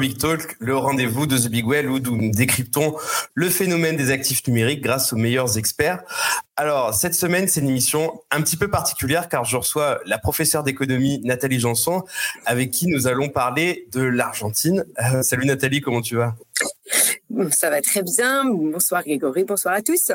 Big Talk, le rendez-vous de The Big Well où nous décryptons le phénomène des actifs numériques grâce aux meilleurs experts. Alors, cette semaine, c'est une émission un petit peu particulière car je reçois la professeure d'économie Nathalie Janson avec qui nous allons parler de l'Argentine. Euh, salut Nathalie, comment tu vas? Ça va très bien. Bonsoir Grégory, bonsoir à tous.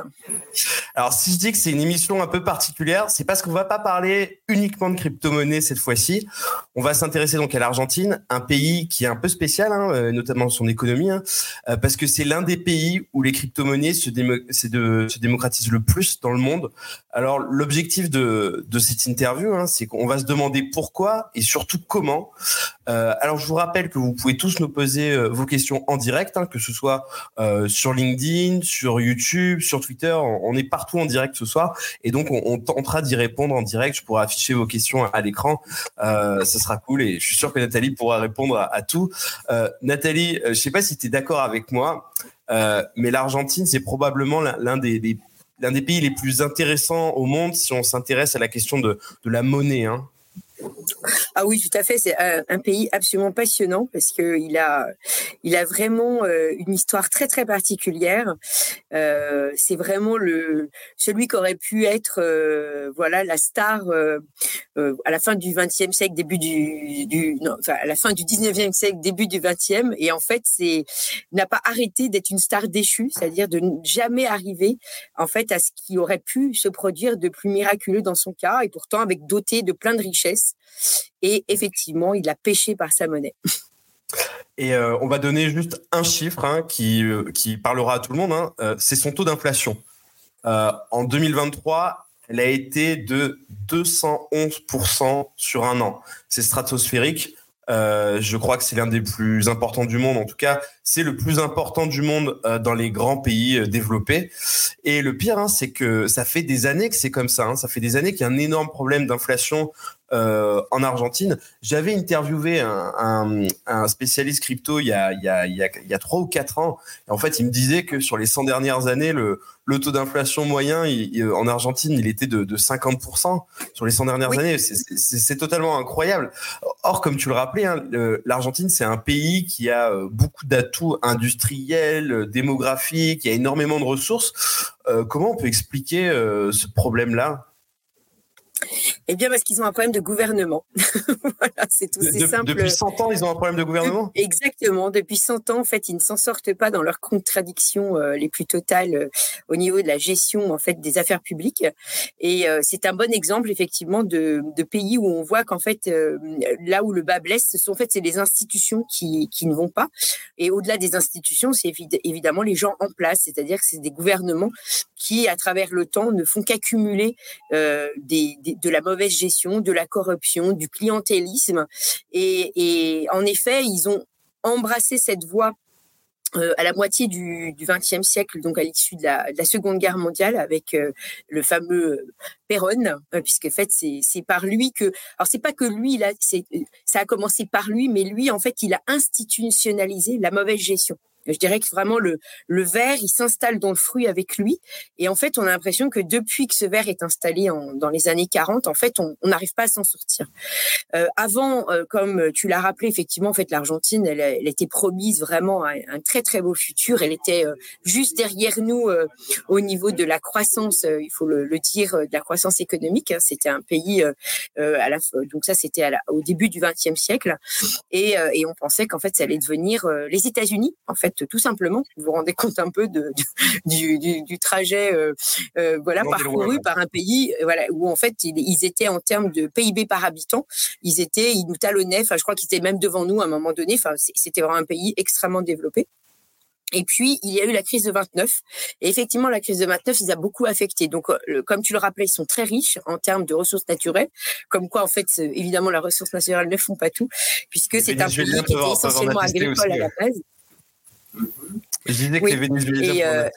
Alors si je dis que c'est une émission un peu particulière, c'est parce qu'on va pas parler uniquement de crypto-monnaie cette fois-ci. On va s'intéresser donc à l'Argentine, un pays qui est un peu spécial, hein, euh, notamment son économie, hein, euh, parce que c'est l'un des pays où les crypto-monnaies se, se, démocratisent le plus dans le monde. Alors l'objectif de, cette interview, hein, c'est qu'on va se demander pourquoi et surtout comment. Euh, alors je vous rappelle que vous pouvez tous nous poser vos questions en direct, que ce soit euh, sur LinkedIn, sur YouTube, sur Twitter. On, est partout en direct ce soir et donc on, tentera d'y répondre en direct. Je pourrai afficher vos questions à, l'écran. Euh, ce sera cool et je suis sûr que Nathalie pourra répondre à, tout. Euh, Nathalie, je sais pas si tu es d'accord avec moi, mais l'Argentine, c'est probablement l'un des, pays les plus intéressants au monde si on s'intéresse à la question de, de la monnaie. Hein. Ah oui, tout à fait. C'est un, pays absolument passionnant parce que il a, il a vraiment euh, une histoire très très particulière. Euh, c'est vraiment le celui qui aurait pu être, euh, voilà, la star à la fin du XXe siècle, début du, du non, enfin, à la fin du XIXe siècle, début du XXe. Et en fait, c'est n'a pas arrêté d'être une star déchue, c'est-à-dire de ne jamais arriver en fait à ce qui aurait pu se produire de plus miraculeux dans son cas, et pourtant avec doté de plein de richesses. Et effectivement, il a pêché par sa monnaie. Et euh, on va donner juste un chiffre hein, qui, euh, qui parlera à tout le monde. Hein. Euh, c'est son taux d'inflation. en 2023, elle a été de 211% sur un an. C'est stratosphérique. je crois que c'est l'un des plus importants du monde. En tout cas, c'est le plus important du monde dans les grands pays développés. Et le pire, hein, c'est que ça fait des années que c'est comme ça. Ça fait des années qu'il y a un énorme problème d'inflation euh, en Argentine. J'avais interviewé un, spécialiste crypto il y, a, il, y a, il, y a, 3 ou 4 ans. Et en fait, il me disait que sur les 100 dernières années, le, le taux d'inflation moyen en Argentine, il était de, 50% sur les 100 dernières années. C'est totalement incroyable. Or, comme tu le rappelais, hein, l'Argentine, c'est un pays qui a euh, beaucoup d'atouts industriels, démographiques, il y a énormément de ressources. Euh, comment on peut expliquer ce problème-là? Eh bien, parce qu'ils ont un problème de gouvernement. voilà, c'est tout. C'est simple. Depuis 100 ans, ils ont un problème de gouvernement? Exactement. Depuis 100 ans, en fait, ils ne s'en sortent pas dans leurs contradictions euh, les plus totales euh, au niveau de la gestion en fait des affaires publiques. Et euh, c'est un bon exemple, effectivement, de, de pays où on voit qu'en fait, là où le bas blesse, ce sont en fait c'est les institutions qui, qui ne vont pas. Et au-delà des institutions, c'est évidemment les gens en place, c'est-à-dire que c'est des gouvernements qui, à travers le temps, ne font qu'accumuler des, de la mauvaise gestion, de la corruption, du clientélisme. Et, en effet, ils ont embrassé cette voie euh, à la moitié du XXe siècle, donc à l'issue de, la, Seconde Guerre mondiale, avec euh, le fameux Perron, euh, puisque en fait c'est par lui que, alors c'est pas que lui, ça a commencé par lui, mais lui en fait il a institutionnalisé la mauvaise gestion. Je dirais que vraiment le, le verre, il s'installe dans le fruit avec lui. Et en fait, on a l'impression que depuis que ce verre est installé en, dans les années 40, en fait, on n'arrive pas à s'en sortir. Euh, avant, euh, comme tu l'as rappelé, effectivement, en fait, l'Argentine, elle, elle, était promise vraiment un, un, très très beau futur. Elle était euh, juste derrière nous euh, au niveau de la croissance, il faut le, le, dire, de la croissance économique. Hein. C'était un pays à la, donc ça, c'était au début du XXe siècle, et, et on pensait qu'en fait, ça allait devenir les États-Unis, en fait tout simplement. Vous vous rendez compte un peu de, du, trajet euh, euh, voilà, parcouru par un pays euh, voilà, où en fait ils, étaient en termes de PIB par habitant, ils étaient, ils nous talonnaient, enfin je crois qu'ils étaient même devant nous à un moment donné, enfin c'était vraiment un pays extrêmement développé. Et puis, il y a eu la crise de 29. Et effectivement, la crise de 29, ils a beaucoup affecté. Donc, comme tu le rappelais, ils sont très riches en termes de ressources naturelles. Comme quoi, en fait, évidemment, les ressources naturelles ne font pas tout, puisque c'est un pays qui était essentiellement agricole à la base. Je disais que les Vénézuéliens.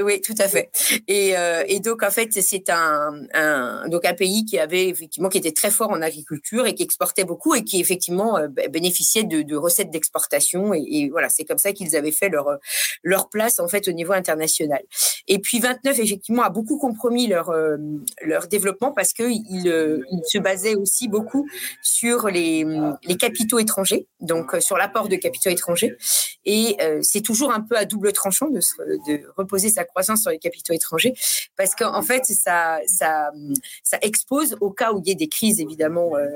Oui, tout à fait. Et, euh, donc en fait, c'est un, donc un pays qui avait effectivement qui était très fort en agriculture et qui exportait beaucoup et qui effectivement euh, bénéficiait de, recettes d'exportation et, voilà, c'est comme ça qu'ils avaient fait leur leur place en fait au niveau international. Et puis 29 effectivement a beaucoup compromis leur euh, leur développement parce que il, il, se basait aussi beaucoup sur les les capitaux étrangers, donc sur l'apport de capitaux étrangers et c'est toujours un peu à double tranchant de, de reposer sa croissance sur les capitaux étrangers, parce qu'en fait, ça, ça, ça expose au cas où il y ait des crises évidemment euh,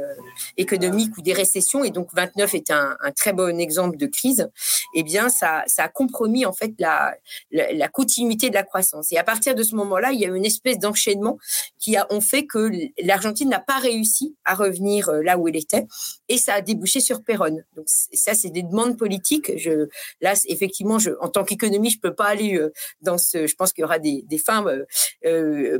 économiques ou des récessions, et donc 29 est un, un, très bon exemple de crise. Eh bien, ça, ça a compromis en fait la, la, la continuité de la croissance. Et à partir de ce moment-là, il y a une espèce d'enchaînement qui a ont fait que l'Argentine n'a pas réussi à revenir euh, là où elle était, et ça a débouché sur Perron. Donc ça, c'est des demandes politiques. Je, là, effectivement, je, en tant qu'économie, je peux pas aller euh, dans ce je pense qu'il y aura des, femmes euh,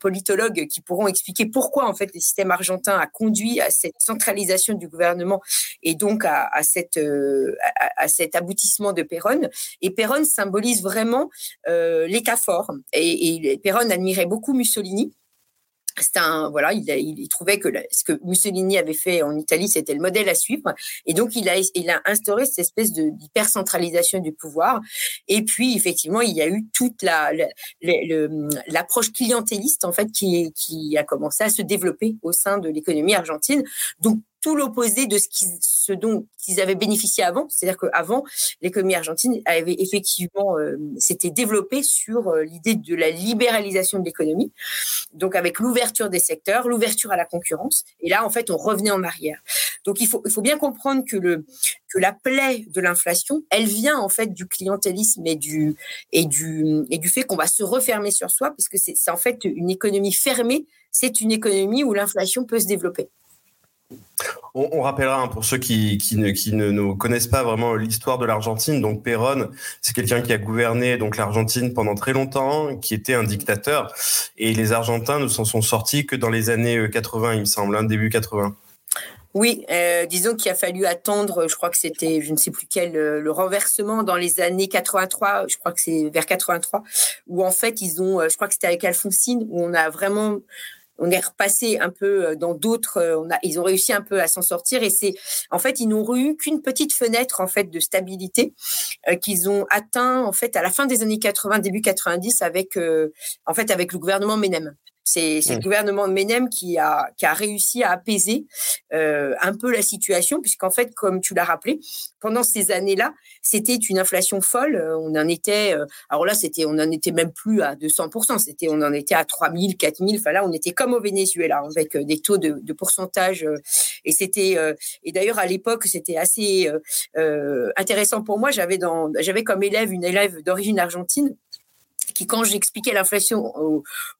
politologues qui pourront expliquer pourquoi en fait le système argentin a conduit à cette centralisation du gouvernement et donc à, cette euh, à, cet aboutissement de Perron. Et Perron symbolise vraiment euh, l'État fort. Et, et admirait beaucoup Mussolini un voilà, il, trouvait que ce que Mussolini avait fait en Italie, c'était le modèle à suivre, et donc il a il a instauré cette espèce d'hypercentralisation du pouvoir. Et puis effectivement, il y a eu toute la l'approche clientéliste en fait qui qui a commencé à se développer au sein de l'économie argentine. Donc tout l'opposé de ce, dont ils avaient bénéficié avant. C'est-à-dire qu'avant, l'économie argentine avait effectivement euh, s'était développée sur euh, l'idée de la libéralisation de l'économie, donc avec l'ouverture des secteurs, l'ouverture à la concurrence. Et là, en fait, on revenait en arrière. Donc il faut, il faut bien comprendre que, le, que la plaie de l'inflation, elle vient en fait du clientélisme et du, et du, et du fait qu'on va se refermer sur soi, puisque c'est en fait une économie fermée, c'est une économie où l'inflation peut se développer. On, rappellera hein, pour ceux qui, ne, qui connaissent pas vraiment l'histoire de l'Argentine. Donc Perón, c'est quelqu'un qui a gouverné donc l'Argentine pendant très longtemps, qui était un dictateur, et les Argentins ne s'en sont sortis que dans les années 80, il me semble, hein, début 80. Oui, euh, disons qu'il a fallu attendre, je crois que c'était, je ne sais plus quel, euh, le renversement dans les années 83, je crois que c'est vers 83, où en fait ils ont, euh, je crois que c'était avec Alphonsine, où on a vraiment on est repassé un peu euh, dans d'autres. Euh, ils ont réussi un peu à s'en sortir et c'est en fait ils n'ont eu qu'une petite fenêtre en fait de stabilité euh, qu'ils ont atteint en fait à la fin des années 80, début 90 avec euh, en fait avec le gouvernement Menem. C'est mmh. le gouvernement de Menem qui a, qui a réussi à apaiser euh, un peu la situation, puisqu'en fait, comme tu l'as rappelé, pendant ces années-là, c'était une inflation folle. Euh, on en était, euh, alors là, c'était, on en était même plus à 200%. C'était, on en était à 3000, 4000. Enfin là, on était comme au Venezuela, avec des taux de, de pourcentage. Et c'était, et d'ailleurs à l'époque, c'était assez intéressant pour moi. J'avais dans, j'avais comme élève une élève d'origine argentine qui, quand j'expliquais l'inflation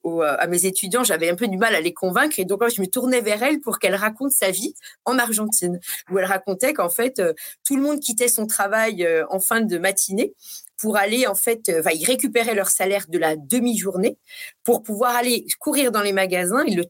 à mes étudiants, j'avais un peu du mal à les convaincre. Et donc, je me tournais vers elle pour qu'elle raconte sa vie en Argentine, où elle racontait qu'en fait, euh, tout le monde quittait son travail euh, en fin de matinée pour aller en fait, euh, ils récupéraient leur salaire de la demi-journée pour pouvoir aller courir dans les magasins et le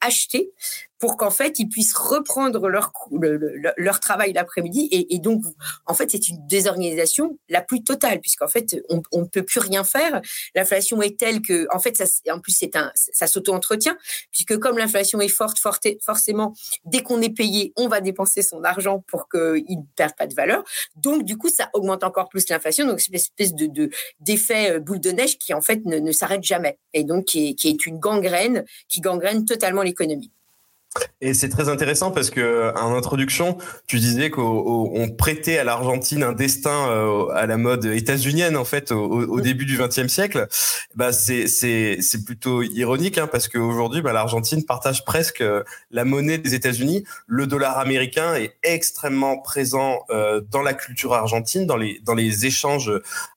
acheter pour qu'en fait ils puissent reprendre leur le, le, leur travail l'après-midi. Et, donc en fait c'est une désorganisation la plus totale puisqu'en fait on, ne peut plus rien faire. L'inflation est telle que en fait ça en plus c'est un ça s'auto-entretient puisque comme l'inflation est forte, forcément dès qu'on est payé on va dépenser son argent pour qu'il ne perde pas de valeur. Donc du coup ça augmente encore plus l'inflation. Donc c'est une espèce de d'effet de, boule de neige qui en fait ne, s'arrête jamais et donc qui est une gangrène qui gangrène totalement l'économie et c'est très intéressant parce que en introduction, tu disais qu'on prêtait à l'Argentine un destin euh, à la mode états-unienne en fait au, au début du XXe siècle. Bah c'est c'est c'est plutôt ironique hein, parce qu'aujourd'hui, bah, l'Argentine partage presque euh, la monnaie des États-Unis. Le dollar américain est extrêmement présent euh, dans la culture argentine, dans les dans les échanges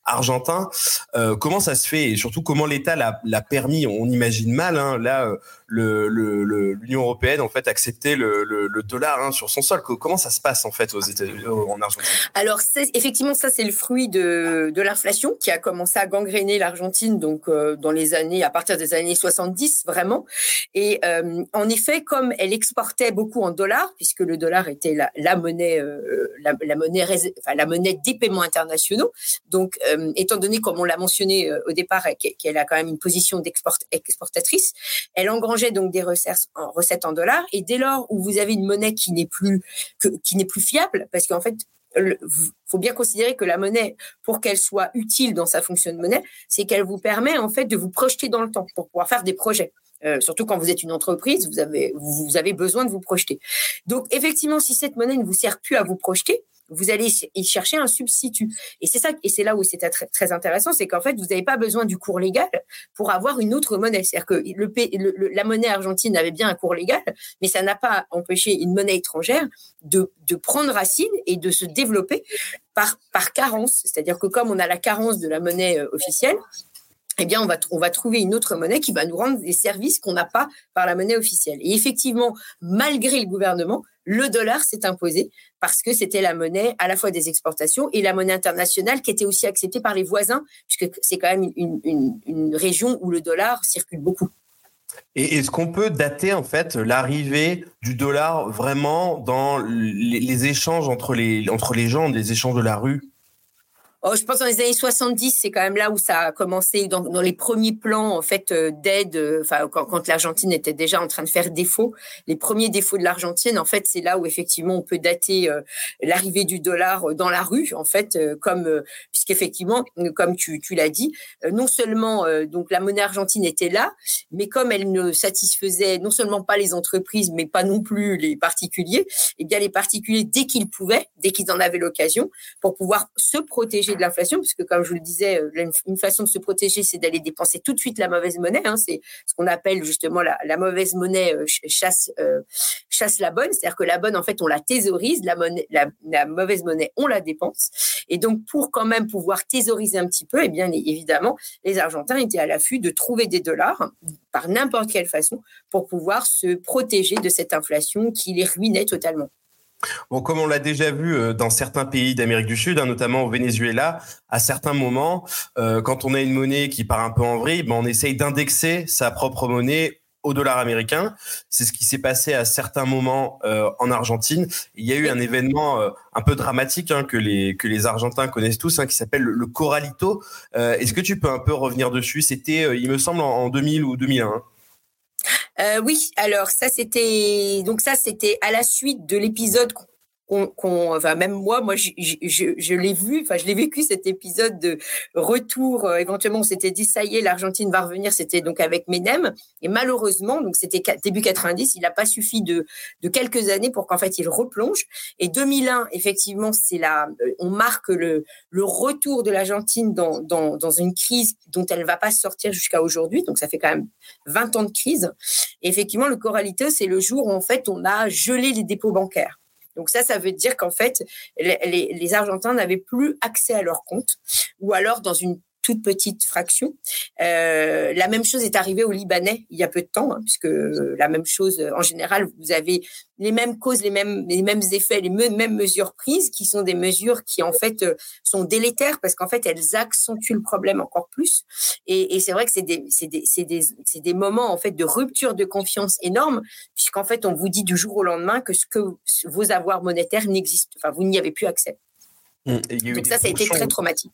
argentins. Euh, comment ça se fait et surtout comment l'État l'a permis? On imagine mal hein, là l'Union le, le, européenne en fait accepter le, dollar hein, sur son sol. Comment ça se passe en fait aux États-Unis, en Argentine? Alors effectivement, ça c'est le fruit de, l'inflation qui a commencé à gangréner l'Argentine donc euh, dans les années à partir des années 70 vraiment. Et euh, en effet, comme elle exportait beaucoup en dollars, puisque le dollar était la, monnaie euh, la, monnaie des paiements internationaux. Donc étant donné comme on l'a mentionné au départ qu'elle a quand même une position d'exportatrice, elle engrangeait donc des recettes en dollars. Et dès lors où vous avez une monnaie qui n'est plus qui n'est plus fiable, parce qu'en fait il faut bien considérer que la monnaie, pour qu'elle soit utile dans sa fonction de monnaie, c'est qu'elle vous permet en fait de vous projeter dans le temps pour pouvoir faire des projets. Euh, surtout quand vous êtes une entreprise, vous avez, vous avez besoin de vous projeter. Donc effectivement, si cette monnaie ne vous sert plus à vous projeter, vous allez y chercher un substitut. Et c'est ça, et c'est là où c'est très, intéressant, c'est qu'en fait, vous n'avez pas besoin du cours légal pour avoir une autre monnaie. C'est-à-dire que la monnaie argentine avait bien un cours légal, mais ça n'a pas empêché une monnaie étrangère de, prendre racine et de se développer par, par carence. C'est-à-dire que comme on a la carence de la monnaie euh, officielle, eh bien, on va, on va trouver une autre monnaie qui va nous rendre des services qu'on n'a pas par la monnaie officielle. Et effectivement, malgré le gouvernement, le dollar s'est imposé parce que c'était la monnaie à la fois des exportations et la monnaie internationale qui était aussi acceptée par les voisins, puisque c'est quand même une, région où le dollar circule beaucoup. Et est-ce qu'on peut dater en fait l'arrivée du dollar vraiment dans les, les, échanges entre les, entre les gens, des échanges de la rue? Oh, je pense dans les années 70, c'est quand même là où ça a commencé dans, les premiers plans en fait euh, d'aide. Euh, enfin, quand, l'Argentine était déjà en train de faire défaut, les premiers défauts de l'Argentine, en fait, c'est là où effectivement on peut dater euh, l'arrivée du dollar dans la rue, en fait, comme puisqu'effectivement, comme tu, l'as dit, non seulement donc la monnaie argentine était là, mais comme elle ne satisfaisait non seulement pas les entreprises, mais pas non plus les particuliers, eh bien les particuliers dès qu'ils pouvaient, dès qu'ils en avaient l'occasion, pour pouvoir se protéger de l'inflation, puisque comme je le disais, euh, une façon de se protéger, c'est d'aller dépenser tout de suite la mauvaise monnaie. Hein. c'est ce qu'on appelle justement la, mauvaise monnaie euh, chasse euh, chasse la bonne, c'est-à-dire que la bonne, en fait, on la thésaurise, la, monnaie, la, mauvaise monnaie, on la dépense. Et donc, pour quand même pouvoir thésauriser un petit peu, eh bien évidemment, les Argentins étaient à l'affût de trouver des dollars par n'importe quelle façon pour pouvoir se protéger de cette inflation qui les ruinait totalement. Bon, comme on l'a déjà vu euh, dans certains pays d'Amérique du Sud, hein, notamment au Venezuela, à certains moments, euh, quand on a une monnaie qui part un peu en vrille, ben on essaye d'indexer sa propre monnaie au dollar américain. C'est ce qui s'est passé à certains moments euh, en Argentine. Il y a eu un événement un peu dramatique hein, que les que les Argentins connaissent tous, hein, qui s'appelle le, Corralito. Est-ce que tu peux un peu revenir dessus? C'était, il me semble, en 2000 ou 2001. Euh, oui, alors ça c'était donc ça c'était à la suite de l'épisode qu'on, même moi, moi je, l'ai vu, enfin je l'ai vécu cet épisode de retour. Euh, éventuellement, on s'était dit ça y est, l'Argentine va revenir. C'était donc avec Menem et malheureusement, donc c'était début 90, il n'a pas suffi de, de quelques années pour qu'en fait il replonge. Et 2001, effectivement, c'est là, euh, on marque le, le retour de l'Argentine dans, dans, une crise dont elle va pas sortir jusqu'à aujourd'hui. Donc ça fait quand même 20 ans de crise. Et effectivement, le Corralito, c'est le jour où en fait on a gelé les dépôts bancaires. Donc ça, ça veut dire qu'en fait, les, Argentins n'avaient plus accès à leur compte, ou alors dans une toute petite fraction. Euh, la même chose est arrivée aux Libanais il y a peu de temps, hein, puisque la même chose, en général, vous avez les mêmes causes, les mêmes, les mêmes effets, les mêmes mesures prises, qui sont des mesures qui en fait sont délétères parce qu'en fait elles accentuent le problème encore plus. Et, et c'est vrai que c'est des, des, des, des moments en fait de rupture de confiance énorme, puisqu'en fait on vous dit du jour au lendemain que ce que vos avoirs monétaires n'existent, enfin vous n'y avez plus accès. Mmh. Donc ça, ça a été très traumatique.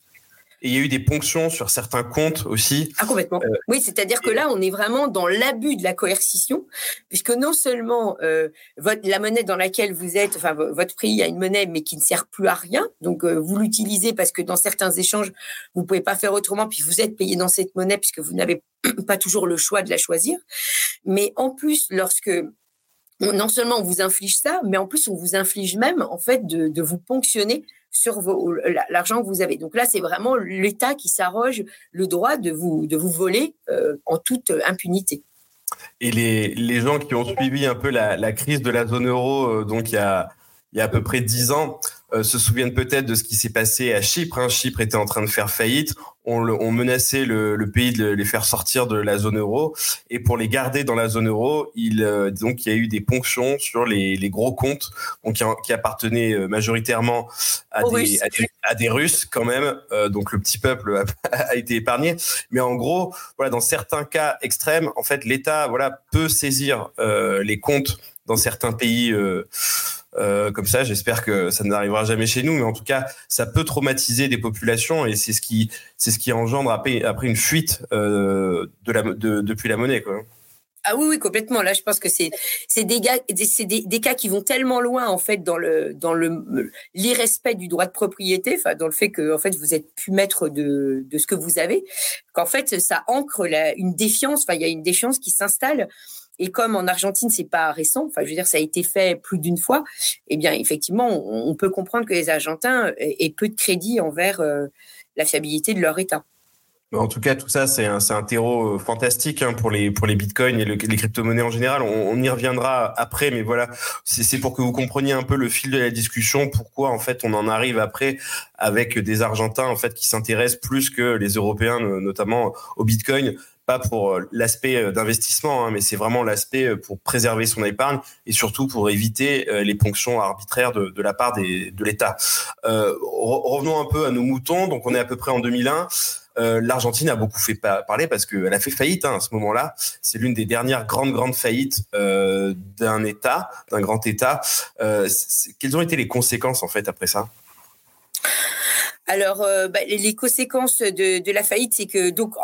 Et il y a eu des ponctions sur certains comptes aussi. Ah, complètement. Euh, oui, c'est-à-dire que là, on est vraiment dans l'abus de la coercition, puisque non seulement euh, votre, la monnaie dans laquelle vous êtes, enfin, votre prix a une monnaie, mais qui ne sert plus à rien. Donc, euh, vous l'utilisez parce que dans certains échanges, vous pouvez pas faire autrement, puis vous êtes payé dans cette monnaie puisque vous n'avez pas toujours le choix de la choisir. Mais en plus, lorsque non seulement on vous inflige ça, mais en plus on vous inflige même en fait de, de vous ponctionner sur l'argent que vous avez. Donc là, c'est vraiment l'État qui s'arroge le droit de vous, de vous voler euh, en toute impunité. Et les, les, gens qui ont suivi un peu la, la crise de la zone euro, euh, donc il y a, il y a à peu près dix ans, se souviennent peut-être de ce qui s'est passé à Chypre. Hein. Chypre était en train de faire faillite. On, on menaçait le, pays de les faire sortir de la zone euro. Et pour les garder dans la zone euro, il, donc, il y a eu des ponctions sur les, gros comptes donc, qui, appartenaient majoritairement à, des, à, des, Russes quand même. donc le petit peuple a, a été épargné. Mais en gros, voilà, dans certains cas extrêmes, en fait, l'État voilà, peut saisir les comptes dans certains pays euh, euh, comme ça. J'espère que ça n'arrivera jamais chez nous, mais en tout cas, ça peut traumatiser des populations et c'est ce qui, c'est ce qui engendre après, après une fuite euh, de la, de, depuis la monnaie. Quoi. Ah oui, oui, complètement. Là, je pense que c'est des, des, cas qui vont tellement loin en fait dans le dans le l'irrespect du droit de propriété, dans le fait que en fait vous êtes plus maître de, de ce que vous avez, qu'en fait ça ancre la, une défiance. Enfin, il y a une défiance qui s'installe et comme en Argentine, c'est pas récent, enfin, je veux dire, ça a été fait plus d'une fois, eh bien, effectivement, on, peut comprendre que les Argentins aient peu de crédit envers euh, la fiabilité de leur État. En tout cas, tout ça, c'est un, terreau euh, fantastique hein, pour les pour les bitcoins et les crypto-monnaies en général. On, on, y reviendra après, mais voilà, c'est pour que vous compreniez un peu le fil de la discussion, pourquoi en fait on en arrive après avec des Argentins en fait qui s'intéressent plus que les Européens, notamment au bitcoin pas pour euh, l'aspect euh, d'investissement, hein, mais c'est vraiment l'aspect euh, pour préserver son épargne et surtout pour éviter les ponctions arbitraires de, la part des, de l'État. Revenons un peu à nos moutons. Donc on est à peu près en 2001. Euh, L'Argentine a beaucoup fait parler parce qu'elle a fait faillite hein, à ce moment-là. C'est l'une des dernières grandes, grandes faillites d'un État, d'un grand État. Quelles ont été les conséquences en fait après ça? Alors, bah, les conséquences de, de la faillite, c'est que donc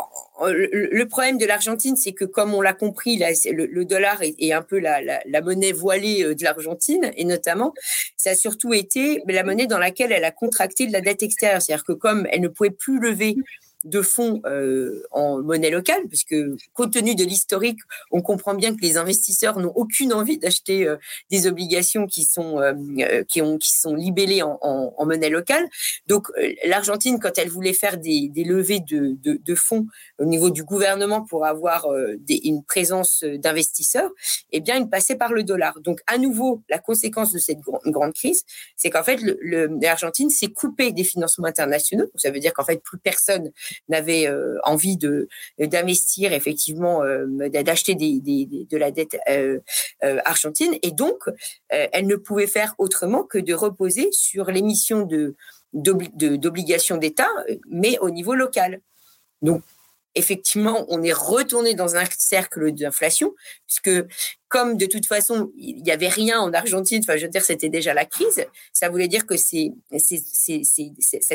le, problème de l'Argentine, c'est que comme on l'a compris, le, dollar est, un peu la, monnaie voilée euh, de l'Argentine, et notamment, ça a surtout été la monnaie dans laquelle elle a contracté de la dette extérieure, c'est-à-dire que comme elle ne pouvait plus lever de fonds euh, en monnaie locale, puisque compte tenu de l'historique, on comprend bien que les investisseurs n'ont aucune envie d'acheter euh, des obligations qui sont euh, qui ont qui sont libellées en, en, monnaie locale. Donc l'Argentine, quand elle voulait faire des, des levées de, de, de, fonds au niveau du gouvernement pour avoir des, une présence d'investisseurs, eh bien, il passait par le dollar. Donc à nouveau, la conséquence de cette grande crise, c'est qu'en fait, l'Argentine s'est coupée des financements internationaux. Ça veut dire qu'en fait, plus personne n'avait euh, envie de d'investir effectivement, euh, d'acheter de la dette euh, argentine, et donc elle ne pouvait faire autrement que de reposer sur l'émission d'obligations d'État, mais au niveau local. Donc, effectivement, on est retourné dans un cercle d'inflation, puisque comme de toute façon, il n'y avait rien en Argentine, enfin, je veux dire, c'était déjà la crise, ça voulait dire que cette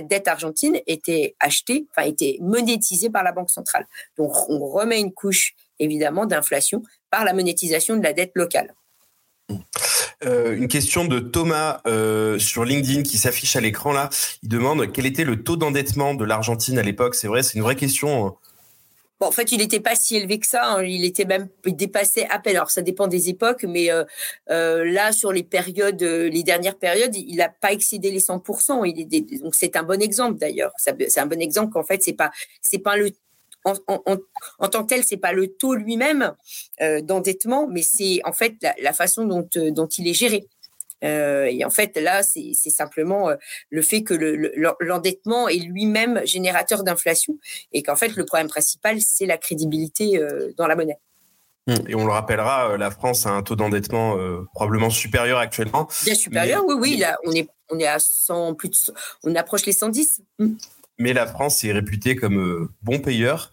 dette argentine était achetée, enfin, était monétisée par la Banque centrale. Donc, on remet une couche, évidemment, d'inflation par la monétisation de la dette locale. Euh, une question de Thomas euh, sur LinkedIn qui s'affiche à l'écran là. Il demande quel était le taux d'endettement de l'Argentine à l'époque? C'est vrai, c'est une vraie question. Bon, en fait, il n'était pas si élevé que ça. Hein. Il était même il dépassait à peine. Alors, ça dépend des époques, mais euh, euh, là, sur les périodes, euh, les dernières périodes, il n'a pas excédé les 100%. Il est, donc, c'est un bon exemple d'ailleurs. C'est un bon exemple qu'en fait, c'est pas, c'est pas le en, tant que tel, c'est pas le taux lui-même d'endettement, mais c'est en fait la, la façon dont, dont il est géré. Euh, et en fait, là, c'est simplement euh, le fait que l'endettement est lui-même générateur d'inflation et qu'en fait, le problème principal, c'est la crédibilité euh, dans la monnaie. Mmh. Et on le rappellera, la France a un taux d'endettement probablement supérieur actuellement. Bien supérieur, oui, oui. Là, on est, on est à 100, plus de, on approche les 110 mais la France est réputée comme euh, bon payeur.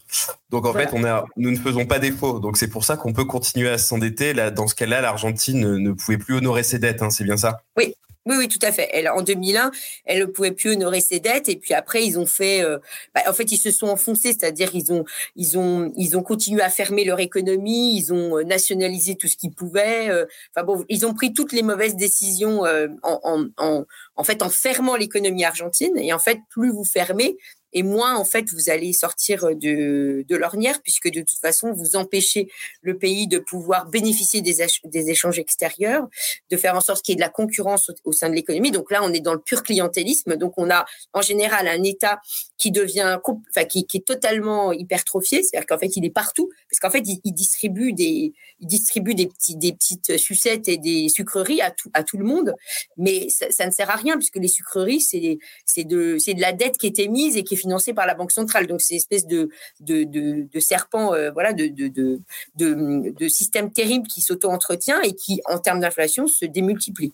Donc en fait, on a, nous ne faisons pas défaut. Donc c'est pour ça qu'on peut continuer à s'endetter. Là, dans ce cas-là, l'Argentine ne, pouvait plus honorer ses dettes. Hein, c'est bien ça? Oui. Oui, oui, tout à fait. Elle, en 2001, elle ne pouvait plus honorer ses dettes, et puis après, ils ont fait. Euh, bah, en fait, ils se sont enfoncés, c'est-à-dire ils ont, ils ont, ils ont continué à fermer leur économie, ils ont euh, nationalisé tout ce qu'ils pouvaient. Enfin bon, ils ont pris toutes les mauvaises décisions en, en, en, en fait, en fermant l'économie argentine. Et en fait, plus vous fermez, et moins en fait vous allez sortir de, de l'ornière, puisque de toute façon vous empêchez le pays de pouvoir bénéficier des, échanges extérieurs, de faire en sorte qu'il y ait de la concurrence au, sein de l'économie. Donc là, on est dans le pur clientélisme. Donc on a en général un État qui devient, qui, est totalement hypertrophié, c'est-à-dire qu'en fait il est partout, parce qu'en fait il, distribue des, il distribue des petits, des petites sucettes et des sucreries à tout, à tout le monde, mais ça, ça ne sert à rien puisque les sucreries c'est c'est de c'est de la dette qui est émise et qui est financée par la banque centrale. Donc c'est une espèce de de, serpent, euh, voilà, de, de, de, de système terrible qui s'auto-entretient et qui, en termes d'inflation, se démultiplie.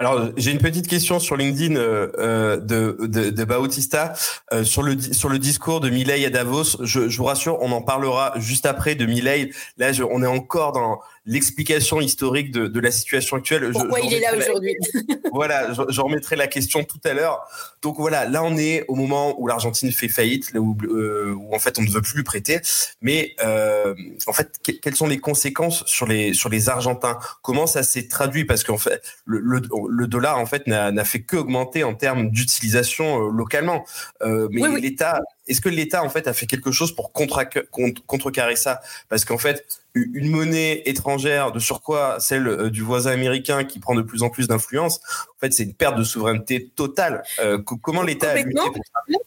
Alors, j'ai une petite question sur LinkedIn euh, euh, de, de, de, Bautista euh, sur le sur le discours de Milei à Davos. Je, je, vous rassure, on en parlera juste après de Milei. Là, je, on est encore dans l'explication historique de, de, la situation actuelle. Pourquoi il est là aujourd'hui? Voilà, je, remettrai la question tout à l'heure. Donc voilà, là on est au moment où l'Argentine fait faillite, où, euh, où, en fait on ne veut plus lui prêter. Mais euh, en fait, quelles sont les conséquences sur les sur les Argentins? Comment ça s'est traduit? Parce qu'en fait, le, le, le, dollar en fait n'a fait qu'augmenter en termes d'utilisation euh, localement. Euh, mais l'État, est-ce que l'État en fait a fait quelque chose pour contrecarrer ça? Parce qu'en fait, une monnaie étrangère, de surcroît celle euh, du voisin américain qui prend de plus en plus d'influence, en fait, c'est une perte de souveraineté totale. Euh, comment l'État a lutté pour ça?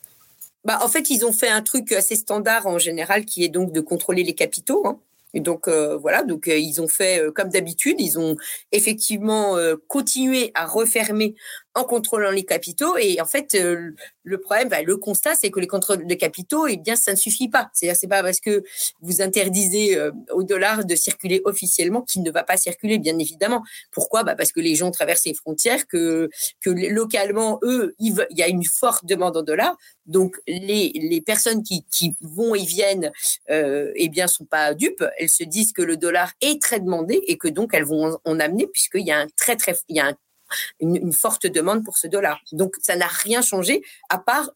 Bah, en fait, ils ont fait un truc assez standard en général, qui est donc de contrôler les capitaux. Hein. Et donc euh, voilà, donc euh, ils ont fait euh, comme d'habitude, ils ont effectivement continué à refermer en contrôlant les capitaux. Et en fait, le problème, bah, le constat, c'est que les contrôles de capitaux, eh bien, ça ne suffit pas. C'est-à-dire, c'est pas parce que vous interdisez euh, au dollar de circuler officiellement qu'il ne va pas circuler, bien évidemment. Pourquoi? Bah Parce que les gens traversent les frontières, que, que localement, eux, il y a une forte demande en dollars. Donc, les, les personnes qui, qui vont et viennent, euh, eh bien, sont pas dupes. Elles se disent que le dollar est très demandé et que donc elles vont en amener puisqu'il y a un très, très, il y a un une, forte demande pour ce dollar. Donc, ça n'a rien changé à part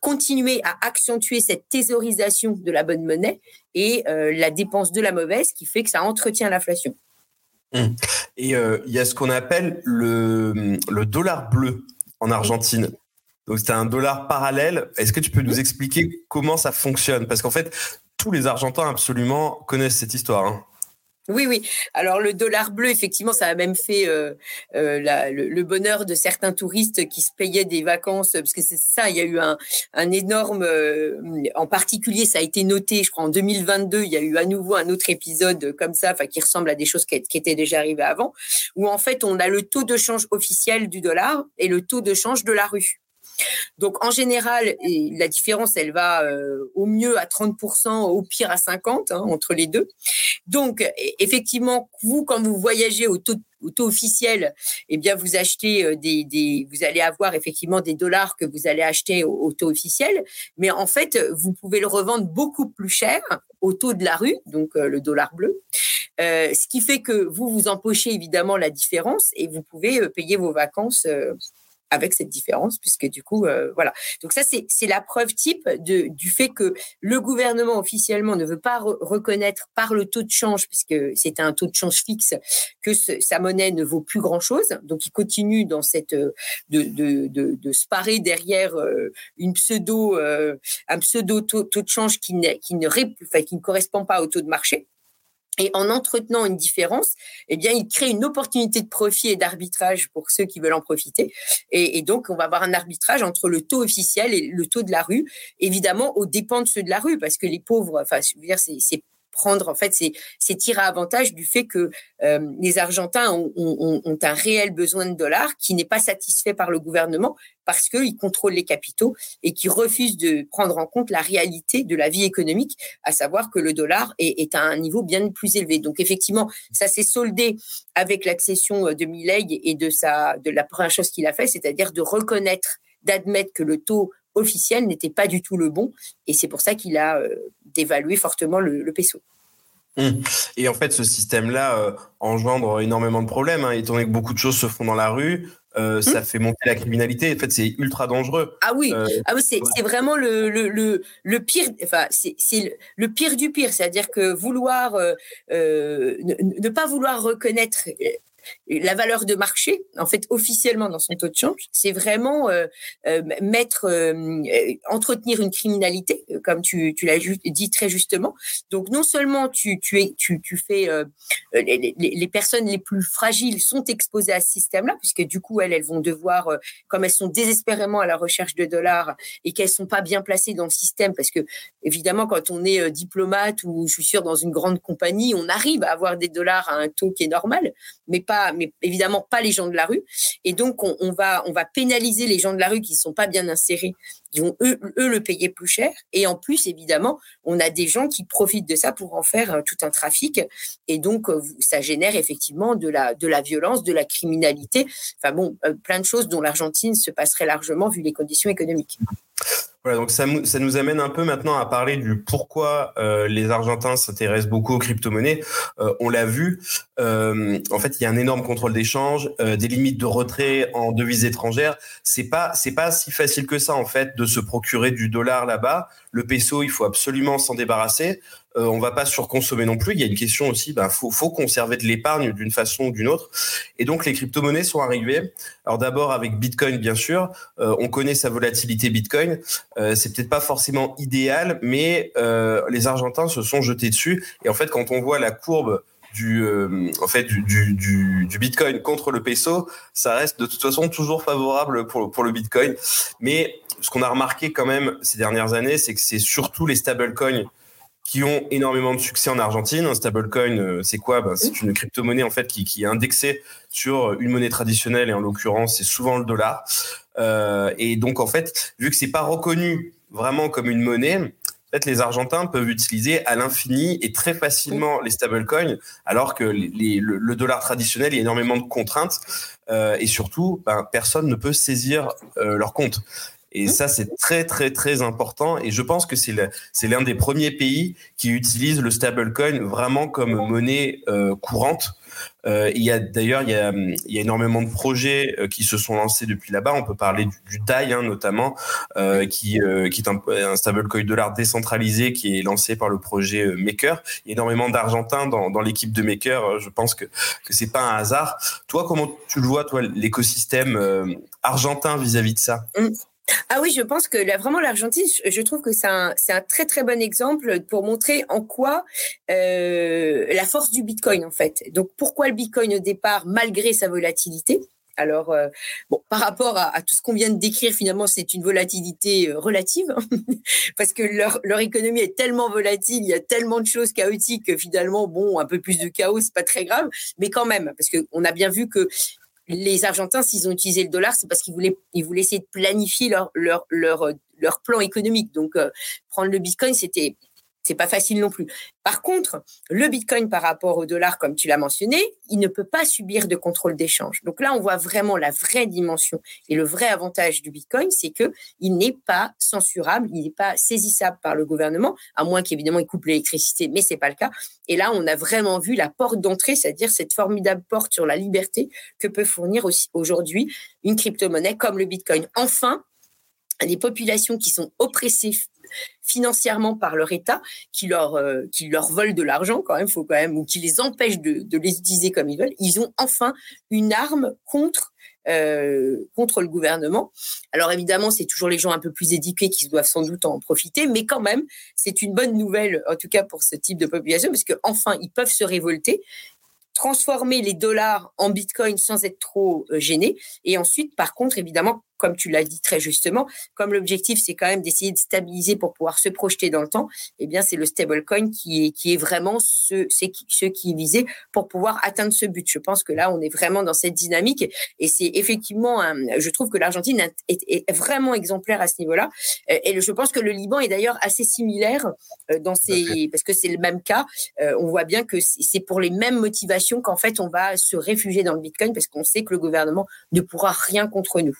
continuer à accentuer cette thésaurisation de la bonne monnaie et euh, la dépense de la mauvaise qui fait que ça entretient l'inflation. Hum. Et euh, il y a ce qu'on appelle le, le, dollar bleu en Argentine. Donc c'est un dollar parallèle. Est-ce que tu peux nous expliquer comment ça fonctionne? Parce qu'en fait, tous les Argentins absolument connaissent cette histoire. Hein. Oui, oui. Alors le dollar bleu, effectivement, ça a même fait euh, euh, le, bonheur de certains touristes qui se payaient des vacances, parce que c'est ça, il y a eu un, un énorme, euh, en particulier, ça a été noté, je crois, en 2022, il y a eu à nouveau un autre épisode comme ça, enfin qui ressemble à des choses qui, qui étaient déjà arrivées avant, où en fait on a le taux de change officiel du dollar et le taux de change de la rue. Donc en général, la différence, elle va euh, au mieux à 30%, au pire à 50% hein, entre les deux. Donc effectivement, vous, quand vous voyagez au taux, officiel, eh bien vous achetez euh, des, vous allez avoir effectivement des dollars que vous allez acheter au, taux officiel, mais en fait, vous pouvez le revendre beaucoup plus cher au taux de la rue, donc euh, le dollar bleu. ce qui fait que vous vous empochez évidemment la différence et vous pouvez payer vos vacances avec cette différence, puisque du coup, euh, voilà. Donc ça, c'est la preuve type de, du fait que le gouvernement officiellement ne veut pas reconnaître par le taux de change, puisque c'est un taux de change fixe, que sa monnaie ne vaut plus grand-chose. Donc il continue dans cette euh, de, de, de, de se parer derrière euh, une pseudo un pseudo taux, de change qui, qui ne enfin, qui ne correspond pas au taux de marché. Et en entretenant une différence, eh bien, il crée une opportunité de profit et d'arbitrage pour ceux qui veulent en profiter. Et, et, donc, on va avoir un arbitrage entre le taux officiel et le taux de la rue, évidemment, aux dépens de ceux de la rue, parce que les pauvres, enfin, je veux dire, c'est prendre, en fait, c'est tirer avantage du fait que euh, les Argentins ont, un réel besoin de dollars qui n'est pas satisfait par le gouvernement parce qu'ils contrôlent les capitaux et qui refusent de prendre en compte la réalité de la vie économique, à savoir que le dollar est, à un niveau bien plus élevé. Donc effectivement, ça s'est soldé avec l'accession de Milley et de sa de la première chose qu'il a fait, c'est-à-dire de reconnaître, d'admettre que le taux officiel n'était pas du tout le bon. Et c'est pour ça qu'il a euh, dévalué fortement le, peso. Hum. Et en fait, ce système-là euh, engendre énormément de problèmes, hein, étant donné que beaucoup de choses se font dans la rue. Euh, ça hum. fait monter la criminalité. En fait, c'est ultra dangereux. Ah oui, ah oui c'est vraiment le, le, le, le, pire. Enfin, c'est le pire du pire. C'est-à-dire que vouloir ne, ne, pas vouloir reconnaître la valeur de marché, en fait, officiellement dans son taux de change, c'est vraiment euh, euh, mettre, euh, entretenir une criminalité, comme tu, l'as dit très justement. Donc, non seulement tu, fais, les, personnes les plus fragiles sont exposées à ce système-là, puisque du coup, elles, elles vont devoir, comme elles sont désespérément à la recherche de dollars et qu'elles sont pas bien placées dans le système, parce que évidemment, quand on est diplomate ou je suis sûr dans une grande compagnie, on arrive à avoir des dollars à un taux qui est normal, mais pas, mais évidemment pas les gens de la rue. Et donc on, va, on va pénaliser les gens de la rue qui sont pas bien insérés, qui vont eux, eux le payer plus cher. Et en plus, évidemment, on a des gens qui profitent de ça pour en faire euh, tout un trafic. Et donc euh, ça génère effectivement de la, de la violence, de la criminalité. Enfin bon, euh, plein de choses dont l'Argentine se passerait largement vu les conditions économiques. Voilà, donc ça, nous amène un peu maintenant à parler du pourquoi euh, les Argentins s'intéressent beaucoup aux crypto-monnaies. Euh, on l'a vu, euh, en fait, il y a un énorme contrôle d'échange, des limites de retrait en devises étrangères. C'est pas, c'est pas si facile que ça en fait de se procurer du dollar là-bas. Le peso, il faut absolument s'en débarrasser. Euh, on va pas surconsommer non plus. Il y a une question aussi, ben, faut, faut conserver de l'épargne d'une façon ou d'une autre. Et donc, les crypto-monnaies sont arrivées. Alors d'abord avec Bitcoin, bien sûr. Euh, on connaît sa volatilité Bitcoin. Euh, c'est peut-être pas forcément idéal, mais euh, les Argentins se sont jetés dessus. Et en fait, quand on voit la courbe du, en fait, du, du, du, Bitcoin contre le peso, ça reste de toute façon toujours favorable pour, pour le Bitcoin. Mais ce qu'on a remarqué quand même ces dernières années, c'est que c'est surtout les stablecoins qui ont énormément de succès en Argentine. Un stablecoin, euh, c'est quoi? Ben, C'est une crypto-monnaie en fait qui, est indexée sur une monnaie traditionnelle et en l'occurrence c'est souvent le dollar. Euh, et donc en fait, vu que c'est pas reconnu vraiment comme une monnaie, les Argentins peuvent utiliser à l'infini et très facilement les stablecoins, alors que le, dollar traditionnel, il y a énormément de contraintes euh, et surtout, ben, personne ne peut saisir euh, leur compte. Et mmh. ça, c'est très, très, très important. Et je pense que c'est l'un des premiers pays qui utilise le stablecoin vraiment comme monnaie euh, courante. Euh, il y a d'ailleurs il y a, il y a énormément de projets euh, qui se sont lancés depuis là-bas. On peut parler du, du DAI hein, notamment, euh, qui, qui est un, un stablecoin dollar décentralisé qui est lancé par le projet Maker. Il y a énormément d'Argentins dans, dans l'équipe de Maker. Je pense que que c'est pas un hasard. Toi, comment tu le vois, toi, l'écosystème argentin vis-à-vis -vis de ça? Mmh. Ah oui, je pense que là, vraiment l'Argentine, je trouve que c'est un, très très bon exemple pour montrer en quoi euh, la force du Bitcoin en fait. Donc pourquoi le Bitcoin au départ, malgré sa volatilité, alors, euh, bon, par rapport à, tout ce qu'on vient de décrire, finalement, c'est une volatilité euh, relative, parce que leur, leur économie est tellement volatile, il y a tellement de choses chaotiques que finalement, bon, un peu plus de chaos, c'est pas très grave, mais quand même, parce que on a bien vu que les Argentins, s'ils ont utilisé le dollar, c'est parce qu'ils voulaient, ils voulaient essayer de planifier leur, leur plan économique. Donc, euh, prendre le Bitcoin, c'était c'est pas facile non plus. Par contre, le Bitcoin par rapport au dollar, comme tu l'as mentionné, il ne peut pas subir de contrôle d'échange. Donc là, on voit vraiment la vraie dimension et le vrai avantage du Bitcoin, c'est que il n'est pas censurable, il n'est pas saisissable par le gouvernement, à moins qu'évidemment il coupe l'électricité, mais c'est pas le cas. Et là, on a vraiment vu la porte d'entrée, c'est-à-dire cette formidable porte sur la liberté que peut fournir aujourd'hui une crypto-monnaie comme le Bitcoin. Enfin, les populations qui sont oppressées financièrement par leur État, qui leur, euh, qui leur de l'argent quand même, faut quand même, ou qui les empêchent de, les utiliser comme ils veulent, ils ont enfin une arme contre euh, contre le gouvernement. Alors évidemment, c'est toujours les gens un peu plus éduqués qui doivent sans doute en profiter, mais quand même, c'est une bonne nouvelle, en tout cas pour ce type de population, parce que enfin, ils peuvent se révolter transformer les dollars en bitcoin sans être trop euh, gêné. Et ensuite, par contre, évidemment, comme tu l'as dit très justement, comme l'objectif c'est quand même d'essayer de stabiliser pour pouvoir se projeter dans le temps, eh bien c'est le stablecoin qui est qui est vraiment ce c'est ce qui est visé pour pouvoir atteindre ce but. Je pense que là on est vraiment dans cette dynamique et c'est effectivement un, je trouve que l'Argentine est, est, vraiment exemplaire à ce niveau-là euh, et je pense que le Liban est d'ailleurs assez similaire euh, dans ces parce que c'est le même cas. Euh, on voit bien que c'est pour les mêmes motivations qu'en fait on va se réfugier dans le Bitcoin parce qu'on sait que le gouvernement ne pourra rien contre nous.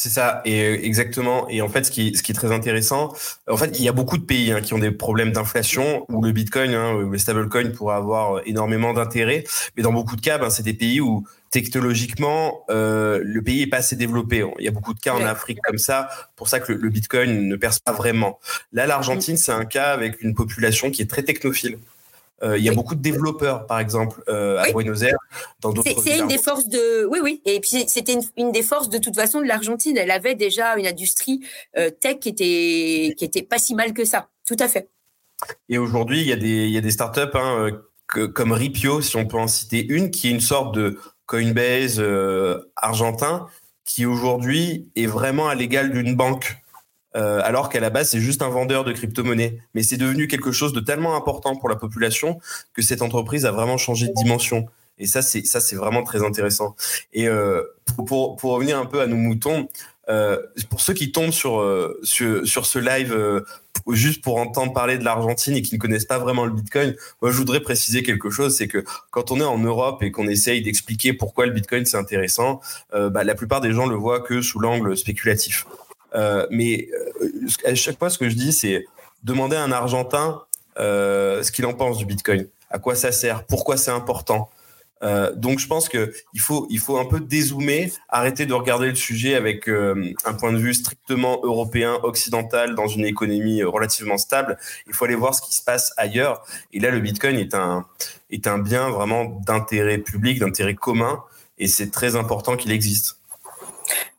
C'est ça, et euh, exactement. Et en fait, ce qui, ce qui est très intéressant, en fait, il y a beaucoup de pays hein, qui ont des problèmes d'inflation où le Bitcoin, hein, ou le stablecoin pourrait avoir euh, énormément d'intérêt. Mais dans beaucoup de cas, ben, c'est des pays où technologiquement, euh, le pays est pas assez développé. Il y a beaucoup de cas en Afrique comme ça, pour ça que le, le Bitcoin ne perce pas vraiment. Là, l'Argentine, c'est un cas avec une population qui est très technophile. Il y a beaucoup de développeurs, par exemple, à Buenos Aires, dans d'autres. C'est une des forces de, oui, oui. Et puis c'était une, des forces de toute façon de l'Argentine. Elle avait déjà une industrie tech qui était qui était pas si mal que ça. Tout à fait. Et aujourd'hui, il y a des il y a des startups hein, comme Ripio, si on peut en citer une, qui est une sorte de Coinbase argentin, qui aujourd'hui est vraiment à l'égal d'une banque. Euh, alors qu'à la base, c'est juste un vendeur de crypto-monnaies. Mais c'est devenu quelque chose de tellement important pour la population que cette entreprise a vraiment changé de dimension. Et ça, c'est ça, c'est vraiment très intéressant. Et euh, pour, pour, revenir un peu à nos moutons, euh, pour ceux qui tombent sur, euh, sur, sur ce live euh, juste pour entendre parler de l'Argentine et qui ne connaissent pas vraiment le Bitcoin, moi je voudrais préciser quelque chose, c'est que quand on est en Europe et qu'on essaye d'expliquer pourquoi le Bitcoin c'est intéressant, bah, la plupart des gens le voient que sous l'angle spéculatif. Euh, mais euh, à chaque fois, ce que je dis, c'est demander à un Argentin euh, ce qu'il en pense du Bitcoin, à quoi ça sert, pourquoi c'est important? Donc je pense que il faut il faut un peu dézoomer, arrêter de regarder le sujet avec un point de vue strictement européen, occidental, dans une économie relativement stable. Il faut aller voir ce qui se passe ailleurs. Et là, le Bitcoin est un est un bien vraiment d'intérêt public, d'intérêt commun, et c'est très important qu'il existe.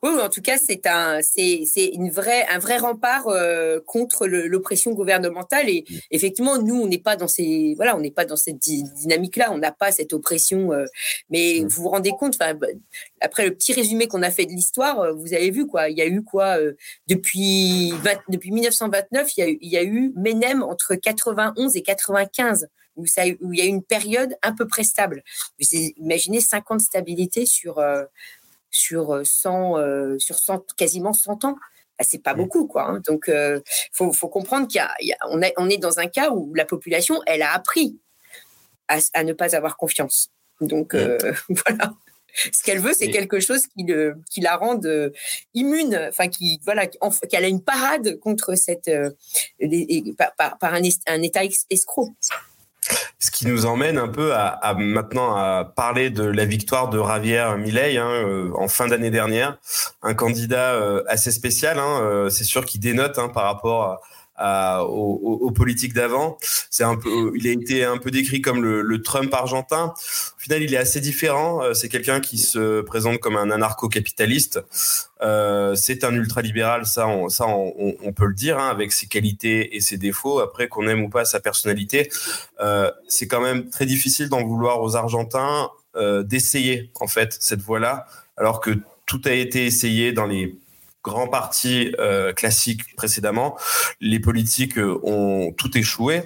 Oui, en tout cas, c'est un, c'est, une vraie, un vrai rempart euh, contre l'oppression gouvernementale. Et effectivement, nous, on n'est pas dans ces, voilà, on n'est pas dans cette dynamique-là. On n'a pas cette oppression. Euh, mais vous vous rendez compte, enfin, bah, après le petit résumé qu'on a fait de l'histoire, euh, vous avez vu quoi Il y a eu quoi depuis depuis 1929, il y a eu, il y a eu Menem entre 91 et 95 où, ça, où il y a eu une période un peu près stable. Vous imaginez 50 stabilités sur sur 100, euh, euh, sur 100, quasiment 100 ans. Bah, c'est pas beaucoup, quoi. Hein. Donc, il euh, faut, faut, comprendre qu'on on, on est dans un cas où la population, elle a appris à, à ne pas avoir confiance. Donc, voilà ce qu'elle veut, c'est quelque chose qui, le, qui la rende immune, enfin qui voilà, qu'elle a une parade contre cette par, par, un, un, État escroc. Ce qui nous emmène un peu à, maintenant à parler de la victoire de Javier Milei hein, euh, en fin d'année dernière, un candidat euh, assez spécial. Hein, euh, c'est sûr qu'il dénote hein, par rapport à, aux, politiques d'avant. C'est un peu, il a été un peu décrit comme le, Trump argentin. Au final, il est assez différent. Euh, c'est quelqu'un qui se présente comme un anarcho-capitaliste. Euh, c'est un ultralibéral, ça, on, ça, on, peut le dire, hein, avec ses qualités et ses défauts. Après, qu'on aime ou pas sa personnalité, euh, c'est quand même très difficile d'en vouloir aux Argentins d'essayer en fait cette voie-là, alors que tout a été essayé dans les grands partis euh, classiques précédemment, les politiques euh, ont tout échoué.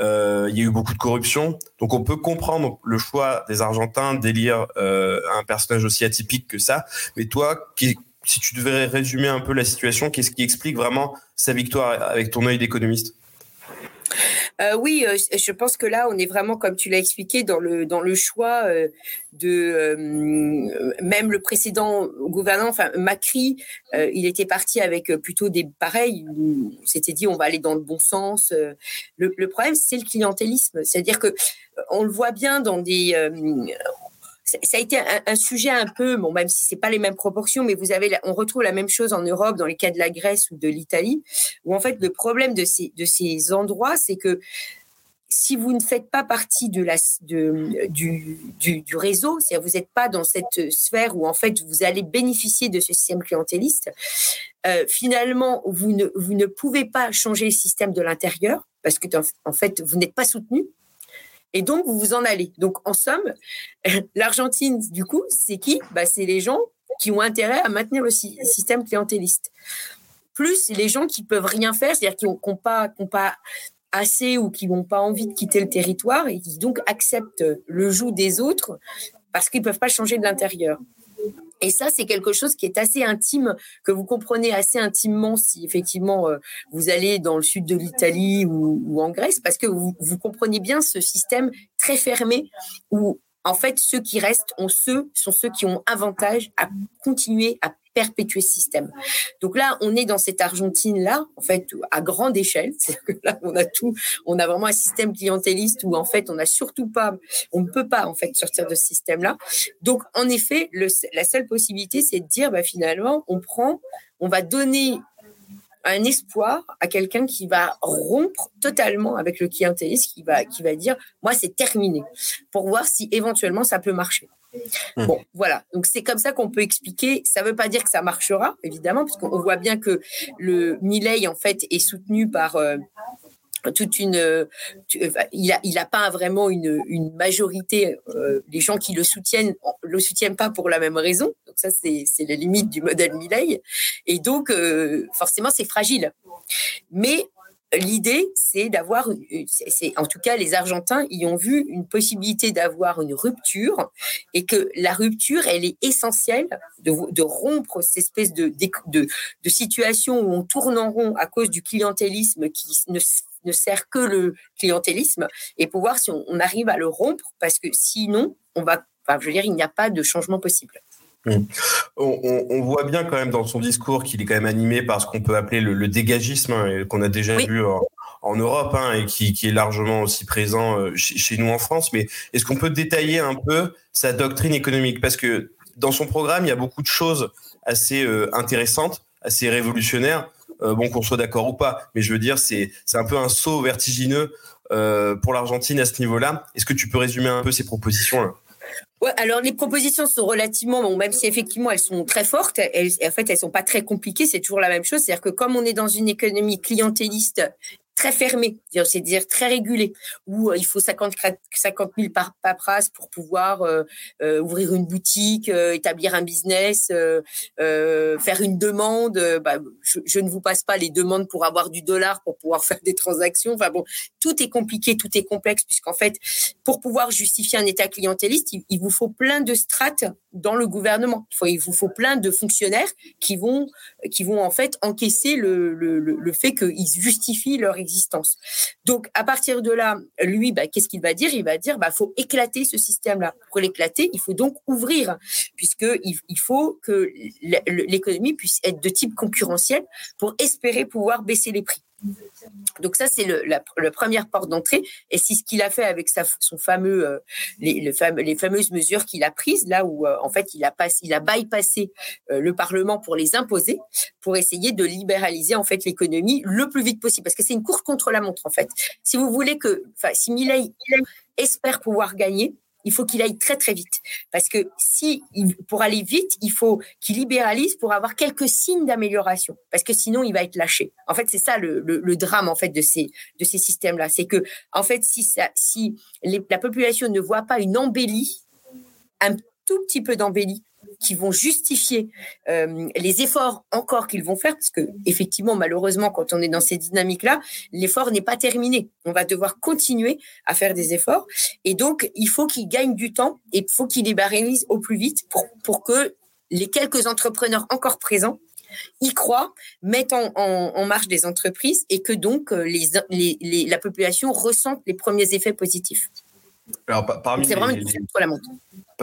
Euh, il y a eu beaucoup de corruption. Donc on peut comprendre le choix des Argentins d'élire un personnage aussi atypique que ça. Mais toi, si tu devrais résumer un peu la situation, qu'est-ce qui explique vraiment sa victoire avec ton œil d'économiste? Euh, oui, euh, je pense que là, on est vraiment, comme tu l'as expliqué, dans le choix euh, de même le précédent gouvernement, enfin Macri, il était parti avec plutôt des pareils. C'était dit, on va aller dans le bon sens. Le, le problème, c'est le clientélisme, c'est-à-dire que on le voit bien dans des ça a été un, sujet un peu, bon, même si c'est pas les mêmes proportions, mais vous avez, on retrouve la même chose en Europe dans les cas de la Grèce ou de l'Italie, où en fait le problème de ces, de ces endroits, c'est que si vous ne faites pas partie de la, de, du, du, réseau, c'est-à-dire vous n'êtes pas dans cette sphère où en fait vous allez bénéficier de ce système clientéliste, euh, finalement vous ne, vous ne pouvez pas changer le système de l'intérieur parce que en fait vous n'êtes pas soutenu et donc, vous vous en allez. Donc, en somme, l'Argentine, du coup, c'est qui? Bah, C'est les gens qui ont intérêt à maintenir le système clientéliste. Plus les gens qui peuvent rien faire, c'est-à-dire qui n'ont pas, pas assez ou qui n'ont pas envie de quitter le territoire et qui donc acceptent le joug des autres parce qu'ils ne peuvent pas changer de l'intérieur. Et ça, c'est quelque chose qui est assez intime, que vous comprenez assez intimement si effectivement euh, vous allez dans le sud de l'Italie ou, en Grèce, parce que vous, vous comprenez bien ce système très fermé où en fait, ceux qui restent ont ceux, sont ceux qui ont avantage à continuer à perpétuer ce système. Donc là, on est dans cette Argentine-là, en fait, à grande échelle. C'est que là, on a tout, on a vraiment un système clientéliste où, en fait, on n'a surtout pas, on ne peut pas, en fait, sortir de ce système-là. Donc, en effet, la seule possibilité, c'est de dire, bah, finalement, on prend, on va donner un espoir à quelqu'un qui va rompre totalement avec le clientélisme, qui va, qui va dire, moi, c'est terminé, pour voir si éventuellement ça peut marcher. Mmh. Bon, voilà. Donc c'est comme ça qu'on peut expliquer. Ça ne veut pas dire que ça marchera, évidemment, parce qu'on voit bien que le Milley en fait est soutenu par euh, toute une euh, il a il a pas vraiment une, majorité euh, les gens qui le soutiennent le soutiennent pas pour la même raison donc ça c'est la limite du modèle Milley et donc euh, forcément c'est fragile mais l'idée, c'est d'avoir, en tout cas les Argentins y ont vu une possibilité d'avoir une rupture et que la rupture, elle est essentielle de, rompre cette espèce de, situation où on tourne en rond à cause du clientélisme qui ne ne sert que le clientélisme et pour voir si on, arrive à le rompre parce que sinon, on va, je veux dire, il n'y a pas de changement possible. Mmh. On, voit bien quand même dans son discours qu'il est quand même animé par ce qu'on peut appeler le, dégagisme hein, qu'on a déjà vu en, Europe hein, et qui, est largement aussi présent euh, chez, nous en France. Mais est-ce qu'on peut détailler un peu sa doctrine économique? Parce que dans son programme, il y a beaucoup de choses assez euh, intéressantes, assez révolutionnaires. Euh, bon, qu'on soit d'accord ou pas, mais je veux dire, c'est un peu un saut vertigineux pour l'Argentine à ce niveau-là. Est-ce que tu peux résumer un peu ces propositions-là? Alors les propositions sont relativement, bon, même si effectivement elles sont très fortes, elles, en fait elles sont pas très compliquées, c'est toujours la même chose. C'est-à-dire que comme on est dans une économie clientéliste très fermé, c'est-à-dire très régulé, où euh, il faut 50, 50 000 par pour pouvoir euh, euh, ouvrir une boutique, établir un business, faire une demande. Bah, je, ne vous passe pas les demandes pour avoir du dollar pour pouvoir faire des transactions. Enfin bon, tout est compliqué, tout est complexe, puisqu'en fait, pour pouvoir justifier un État clientéliste, il, vous faut plein de strates dans le gouvernement. Il vous faut plein de fonctionnaires qui vont, qui vont en fait encaisser le, le, le fait qu'ils justifient leur existence. Donc, à partir de là, lui, bah, qu'est-ce qu'il va dire? Il va dire, bah, faut éclater ce système-là. Pour l'éclater, il faut donc ouvrir, puisque il, faut que l'économie puisse être de type concurrentiel pour espérer pouvoir baisser les prix. Donc ça, c'est le, la, première porte d'entrée. Et c'est ce qu'il a fait avec son fameux, euh, les, fameuses mesures qu'il a prises, là où euh, en fait il a, il a bypassé euh, le Parlement pour les imposer, pour essayer de libéraliser en fait l'économie le plus vite possible. Parce que c'est une course contre la montre en fait. Si vous voulez que, si espère pouvoir gagner, il faut qu'il aille très très vite. Parce que si pour aller vite, il faut qu'il libéralise pour avoir quelques signes d'amélioration. Parce que sinon, il va être lâché. En fait, c'est ça le, drame en fait de ces de ces systèmes-là, c'est que en fait, si si la population ne voit pas une embellie, un tout petit peu d'embellie qui vont justifier euh, les efforts encore qu'ils vont faire, parce que effectivement, malheureusement, quand on est dans ces dynamiques-là, l'effort n'est pas terminé. On va devoir continuer à faire des efforts, et donc il faut qu'ils gagnent du temps et il faut qu'ils libéralisent au plus vite pour pour que les quelques entrepreneurs encore présents y croient, mettent en, en, marche des entreprises et que donc euh, les, les, la population ressente les premiers effets positifs. Alors, parmi c'est vraiment une la montre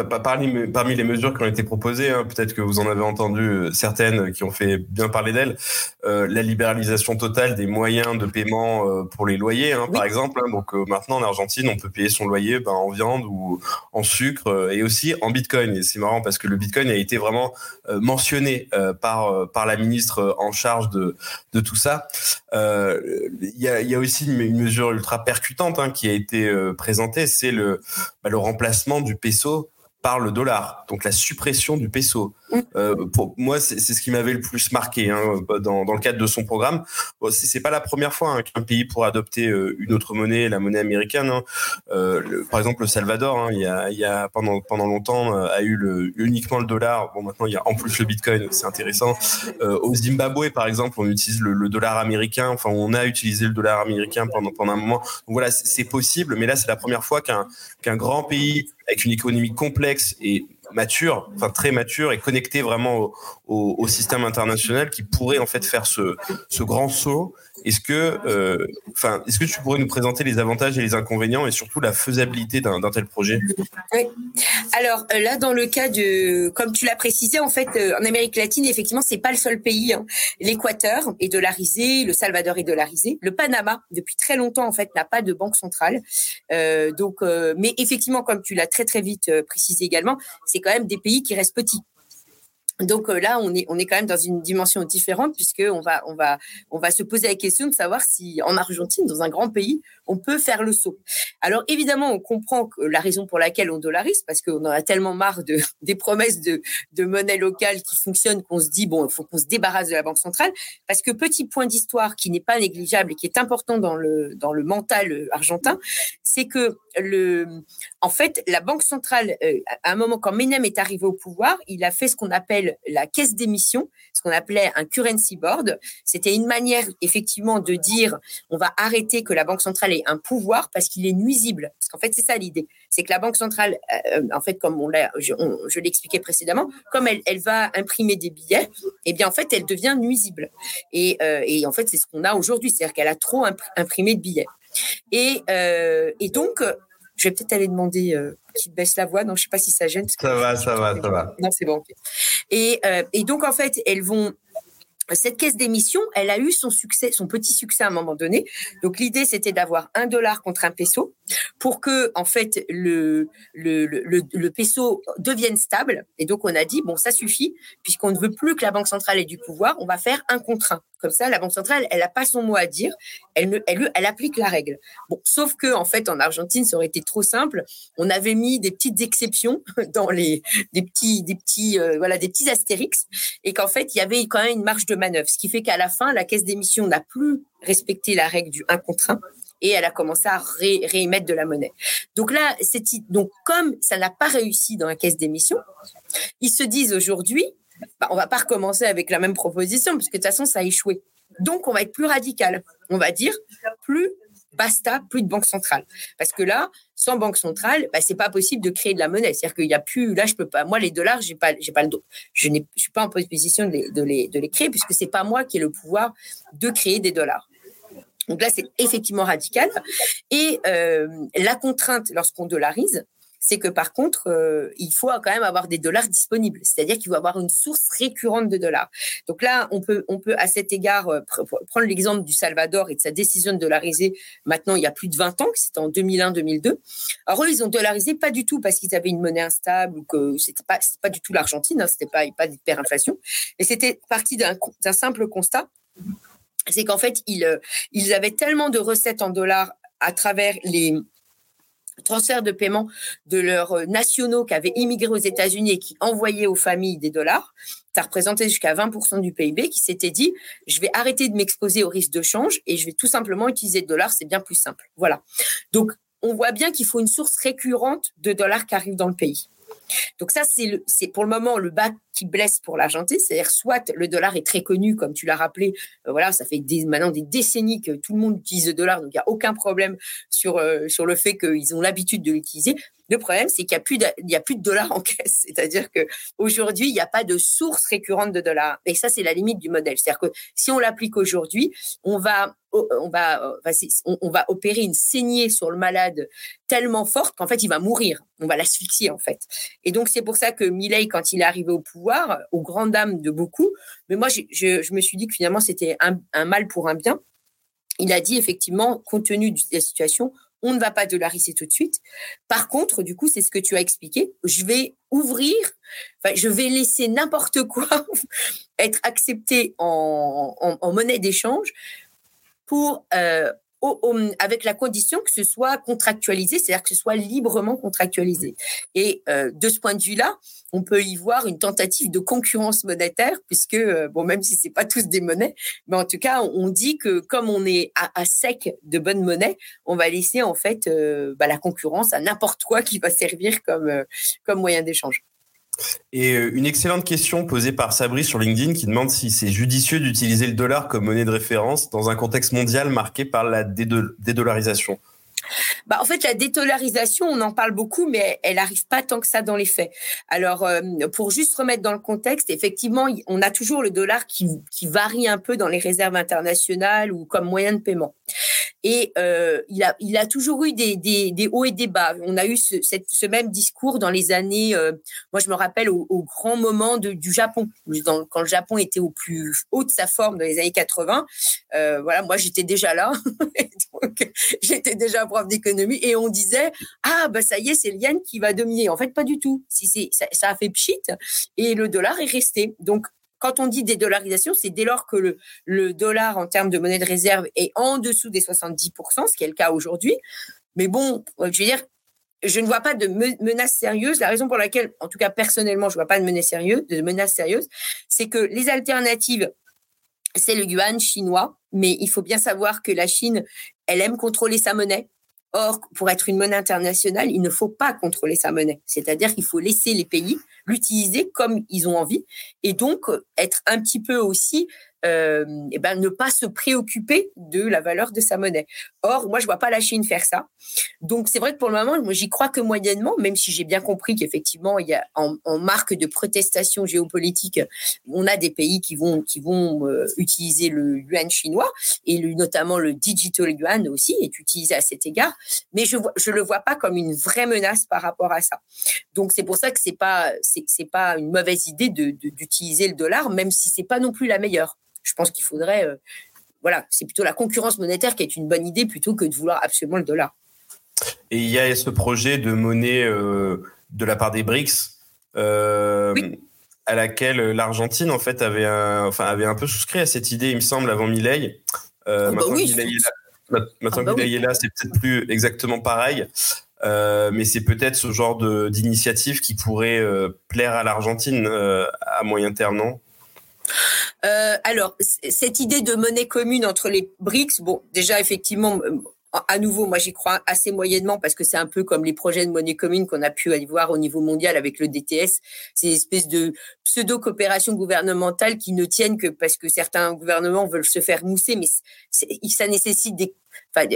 parmi, parmi, les mesures qui ont été proposées, hein, peut-être que vous en avez entendu euh, certaines qui ont fait bien parler d'elles, euh, la libéralisation totale des moyens de paiement euh, pour les loyers, hein, par exemple. Hein. donc maintenant en Argentine, on peut payer son loyer ben, en viande ou en sucre et aussi en Bitcoin. Et c'est marrant parce que le Bitcoin a été vraiment mentionné par par la ministre en charge de de tout ça. Il y a, y, a, aussi une, mesure ultra percutante qui a été présentée, c'est le bah, le remplacement du peso par le dollar, donc la suppression du peso. Euh, pour moi, c'est ce qui m'avait le plus marqué hein, dans, dans, le cadre de son programme. Bon, c'est pas la première fois hein, qu'un pays pourrait adopter euh, une autre monnaie, la monnaie américaine. Hein. Euh, par exemple, le Salvador, il, y a, il y a pendant pendant longtemps a eu le, uniquement le dollar. Bon, maintenant il y a en plus le Bitcoin, c'est intéressant. Au Zimbabwe, par exemple, on utilise le, le, dollar américain. Enfin, on a utilisé le dollar américain pendant pendant un moment. Donc voilà, c'est possible, mais là c'est la première fois qu'un qu'un grand pays avec une économie complexe et mature, enfin très mature et connecté vraiment au, système international qui pourrait en fait faire ce grand saut. Est-ce que, euh, enfin, est-ce que tu pourrais nous présenter les avantages et les inconvénients et surtout la faisabilité d'un tel projet? Oui. Alors euh, là, dans le cas de, comme tu l'as précisé, en fait, euh, en Amérique latine, effectivement, c'est pas le seul pays. Hein. L'Équateur est dollarisé, le Salvador est dollarisé, le Panama depuis très longtemps en fait n'a pas de banque centrale. Donc, mais effectivement, comme tu l'as très très vite précisé également, c'est quand même des pays qui restent petits. Donc euh, là, on est, on est quand même dans une dimension différente puisque on va, on va, on va se poser la question de savoir si en Argentine, dans un grand pays, on peut faire le saut. Alors évidemment, on comprend que la raison pour laquelle on dollarise, parce qu'on en a tellement marre de, des promesses de, de monnaie locale qui fonctionnent qu'on se dit bon, il faut qu'on se débarrasse de la banque centrale. Parce que petit point d'histoire qui n'est pas négligeable et qui est important dans le dans le mental argentin, c'est que le, en fait, la banque centrale, euh, à un moment quand Menem est arrivé au pouvoir, il a fait ce qu'on appelle la caisse d'émission, ce qu'on appelait un currency board. C'était une manière effectivement de dire on va arrêter que la banque centrale ait un pouvoir parce qu'il est nuisible. Parce qu'en fait, c'est ça l'idée. C'est que la banque centrale, euh, en fait, comme on l'a, je, l'expliquais précédemment, comme elle, elle va imprimer des billets, eh bien en fait, elle devient nuisible. Et, euh, et en fait, c'est ce qu'on a aujourd'hui, c'est-à-dire qu'elle a trop imprimé de billets. Et, euh, et donc, je vais peut-être aller demander euh, qu'il baisse la voix. Non, je sais pas si ça gêne. ça va, ça va, ça va. Non, c'est bon. Et, euh, et donc, en fait, elles vont cette caisse d'émission, elle a eu son succès, son petit succès à un moment donné. Donc l'idée, c'était d'avoir un dollar contre un peso pour que, en fait, le, le, le, le, peso devienne stable. Et donc on a dit bon, ça suffit, puisqu'on ne veut plus que la banque centrale ait du pouvoir, on va faire un contre un. Comme ça, la Banque centrale, elle n'a pas son mot à dire. Elle, elle, elle applique la règle. Bon, sauf que, en fait, en Argentine, ça aurait été trop simple. On avait mis des petites exceptions dans les, des petits, des petits, euh, voilà, des petits astérix. Et qu'en fait, il y avait quand même une marge de manœuvre. Ce qui fait qu'à la fin, la caisse d'émission n'a plus respecté la règle du 1 contre 1 et elle a commencé à réémettre de la monnaie. Donc là, donc comme ça n'a pas réussi dans la caisse d'émission, ils se disent aujourd'hui, bah, on va pas recommencer avec la même proposition, puisque de toute façon, ça a échoué. Donc, on va être plus radical. On va dire plus basta, plus de banque centrale. Parce que là, sans banque centrale, bah, c'est pas possible de créer de la monnaie. C'est-à-dire qu'il y a plus, là, je peux pas, moi, les dollars, j'ai pas, pas le dos. Je je suis pas en position de les, de les, de les créer puisque c'est pas moi qui ai le pouvoir de créer des dollars. Donc là, c'est effectivement radical. Et euh, la contrainte, lorsqu'on dollarise, c'est que par contre, euh, il faut quand même avoir des dollars disponibles. C'est-à-dire qu'il faut avoir une source récurrente de dollars. Donc là, on peut, on peut à cet égard euh, prendre l'exemple du Salvador et de sa décision de dollariser maintenant il y a plus de 20 ans, c'était en 2001-2002. Alors eux, ils ont dollarisé pas du tout parce qu'ils avaient une monnaie instable ou que c'était pas, pas du tout l'Argentine, hein, c'était pas, pas d'hyperinflation. Mais c'était parti d'un simple constat c'est qu'en fait, ils, euh, ils avaient tellement de recettes en dollars à travers les, transfert de paiement de leurs euh, nationaux qui avaient immigré aux États-Unis et qui envoyaient aux familles des dollars. Ça représentait jusqu'à 20% du PIB qui s'était dit, je vais arrêter de m'exposer au risque de change et je vais tout simplement utiliser le dollar, c'est bien plus simple. Voilà. Donc, on voit bien qu'il faut une source récurrente de dollars qui arrivent dans le pays. Donc ça, c'est pour le moment le bas qui blesse pour l'Argentine. C'est-à-dire soit le dollar est très connu, comme tu l'as rappelé, euh, voilà, ça fait maintenant des décennies que tout le monde utilise le dollar, donc il n'y a aucun problème sur, euh, sur le fait qu'ils ont l'habitude de l'utiliser. Le problème, c'est qu'il n'y a, a plus de dollars en caisse. C'est-à-dire qu'aujourd'hui, il n'y a pas de source récurrente de dollars. Et ça, c'est la limite du modèle. C'est-à-dire que si on l'applique aujourd'hui, on va, on, va, on, va opérer une saignée sur le malade tellement forte qu'en fait, il va mourir. On va l'asphyxier, en fait. Et donc, c'est pour ça que Milley, quand il est arrivé au pouvoir, aux grandes dames de beaucoup, mais moi, je, me suis dit que finalement, c'était un, mal pour un bien. Il a dit effectivement, compte tenu de la situation, on ne va pas dollariser tout de suite. Par contre, du coup, c'est ce que tu as expliqué. Je vais ouvrir, je vais laisser n'importe quoi être accepté en, monnaie d'échange euh, avec la condition que ce soit contractualisé, c'est-à-dire que ce soit librement contractualisé. Et euh, de ce point de vue-là, on peut y voir une tentative de concurrence monétaire, puisque, euh, bon, même si c'est pas tous des monnaies, mais en tout cas, on dit que comme on est à, sec de bonnes monnaies, on va laisser en fait euh, bah, la concurrence à n'importe quoi qui va servir comme moyen d'échange. Et euh, une excellente question posée par Sabri sur LinkedIn qui demande si c'est judicieux d'utiliser le dollar comme monnaie de référence dans un contexte mondial marqué par la dédollarisation. Bah, en fait, la dédollarisation, on en parle beaucoup, mais elle n'arrive pas tant que ça dans les faits. Alors, euh, pour juste remettre dans le contexte, effectivement, on a toujours le dollar qui, qui varie un peu dans les réserves internationales ou comme moyen de paiement. Et euh, il, a, il a toujours eu des, des, des, hauts et des bas. On a eu ce, ce même discours dans les années, euh, moi je me rappelle au, au grand moment de, du Japon, quand le Japon était au plus haut de sa forme dans les années 80. Euh, voilà, moi j'étais déjà là, j'étais déjà prof d'économie et on disait ah bah ça y est c'est le yen qui va dominer. En fait pas du tout. Si ça, ça a fait pchit et le dollar est resté. Donc quand on dit dédollarisation, c'est dès lors que le, dollar en termes de monnaie de réserve est en dessous des 70%, ce qui est le cas aujourd'hui. Mais bon, je veux dire, je ne vois pas de menace sérieuse. La raison pour laquelle, en tout cas personnellement, je ne vois pas de menace sérieuse, c'est que les alternatives, c'est le yuan chinois, mais il faut bien savoir que la Chine, elle aime contrôler sa monnaie. Or, pour être une monnaie internationale, il ne faut pas contrôler sa monnaie. C'est-à-dire qu'il faut laisser les pays l'utiliser comme ils ont envie et donc être un petit peu aussi euh, et ben, ne pas se préoccuper de la valeur de sa monnaie. Or, moi, je vois pas la Chine faire ça. Donc, c'est vrai que pour le moment, j'y crois que moyennement, même si j'ai bien compris qu'effectivement, il y a en, marque de protestation géopolitique, on a des pays qui vont qui vont euh, utiliser le yuan chinois et notamment le digital yuan aussi est utilisé à cet égard. Mais je je le vois pas comme une vraie menace par rapport à ça. Donc, c'est pour ça que c'est pas c'est pas une mauvaise idée d'utiliser le dollar, même si c'est pas non plus la meilleure je pense qu'il faudrait, euh, voilà, c'est plutôt la concurrence monétaire qui est une bonne idée plutôt que de vouloir absolument le dollar. Et il y a ce projet de monnaie euh, de la part des BRICS. Euh, à laquelle l'Argentine en fait avait un, enfin avait un peu souscrit à cette idée, il me semble, avant Milei. Euh, oh, bah oui, maintenant ah, bah est là, c'est peut-être plus exactement pareil, euh, mais c'est peut-être ce genre d'initiative qui pourrait plaire à l'Argentine à moyen terme, non? Euh, alors, cette idée de monnaie commune entre les BRICS, bon, déjà, effectivement, à nouveau, moi j'y crois assez moyennement parce que c'est un peu comme les projets de monnaie commune qu'on a pu aller voir au niveau mondial avec le DTS, ces espèces de pseudo-coopération gouvernementale qui ne tiennent que parce que certains gouvernements veulent se faire mousser, mais ça nécessite des Enfin,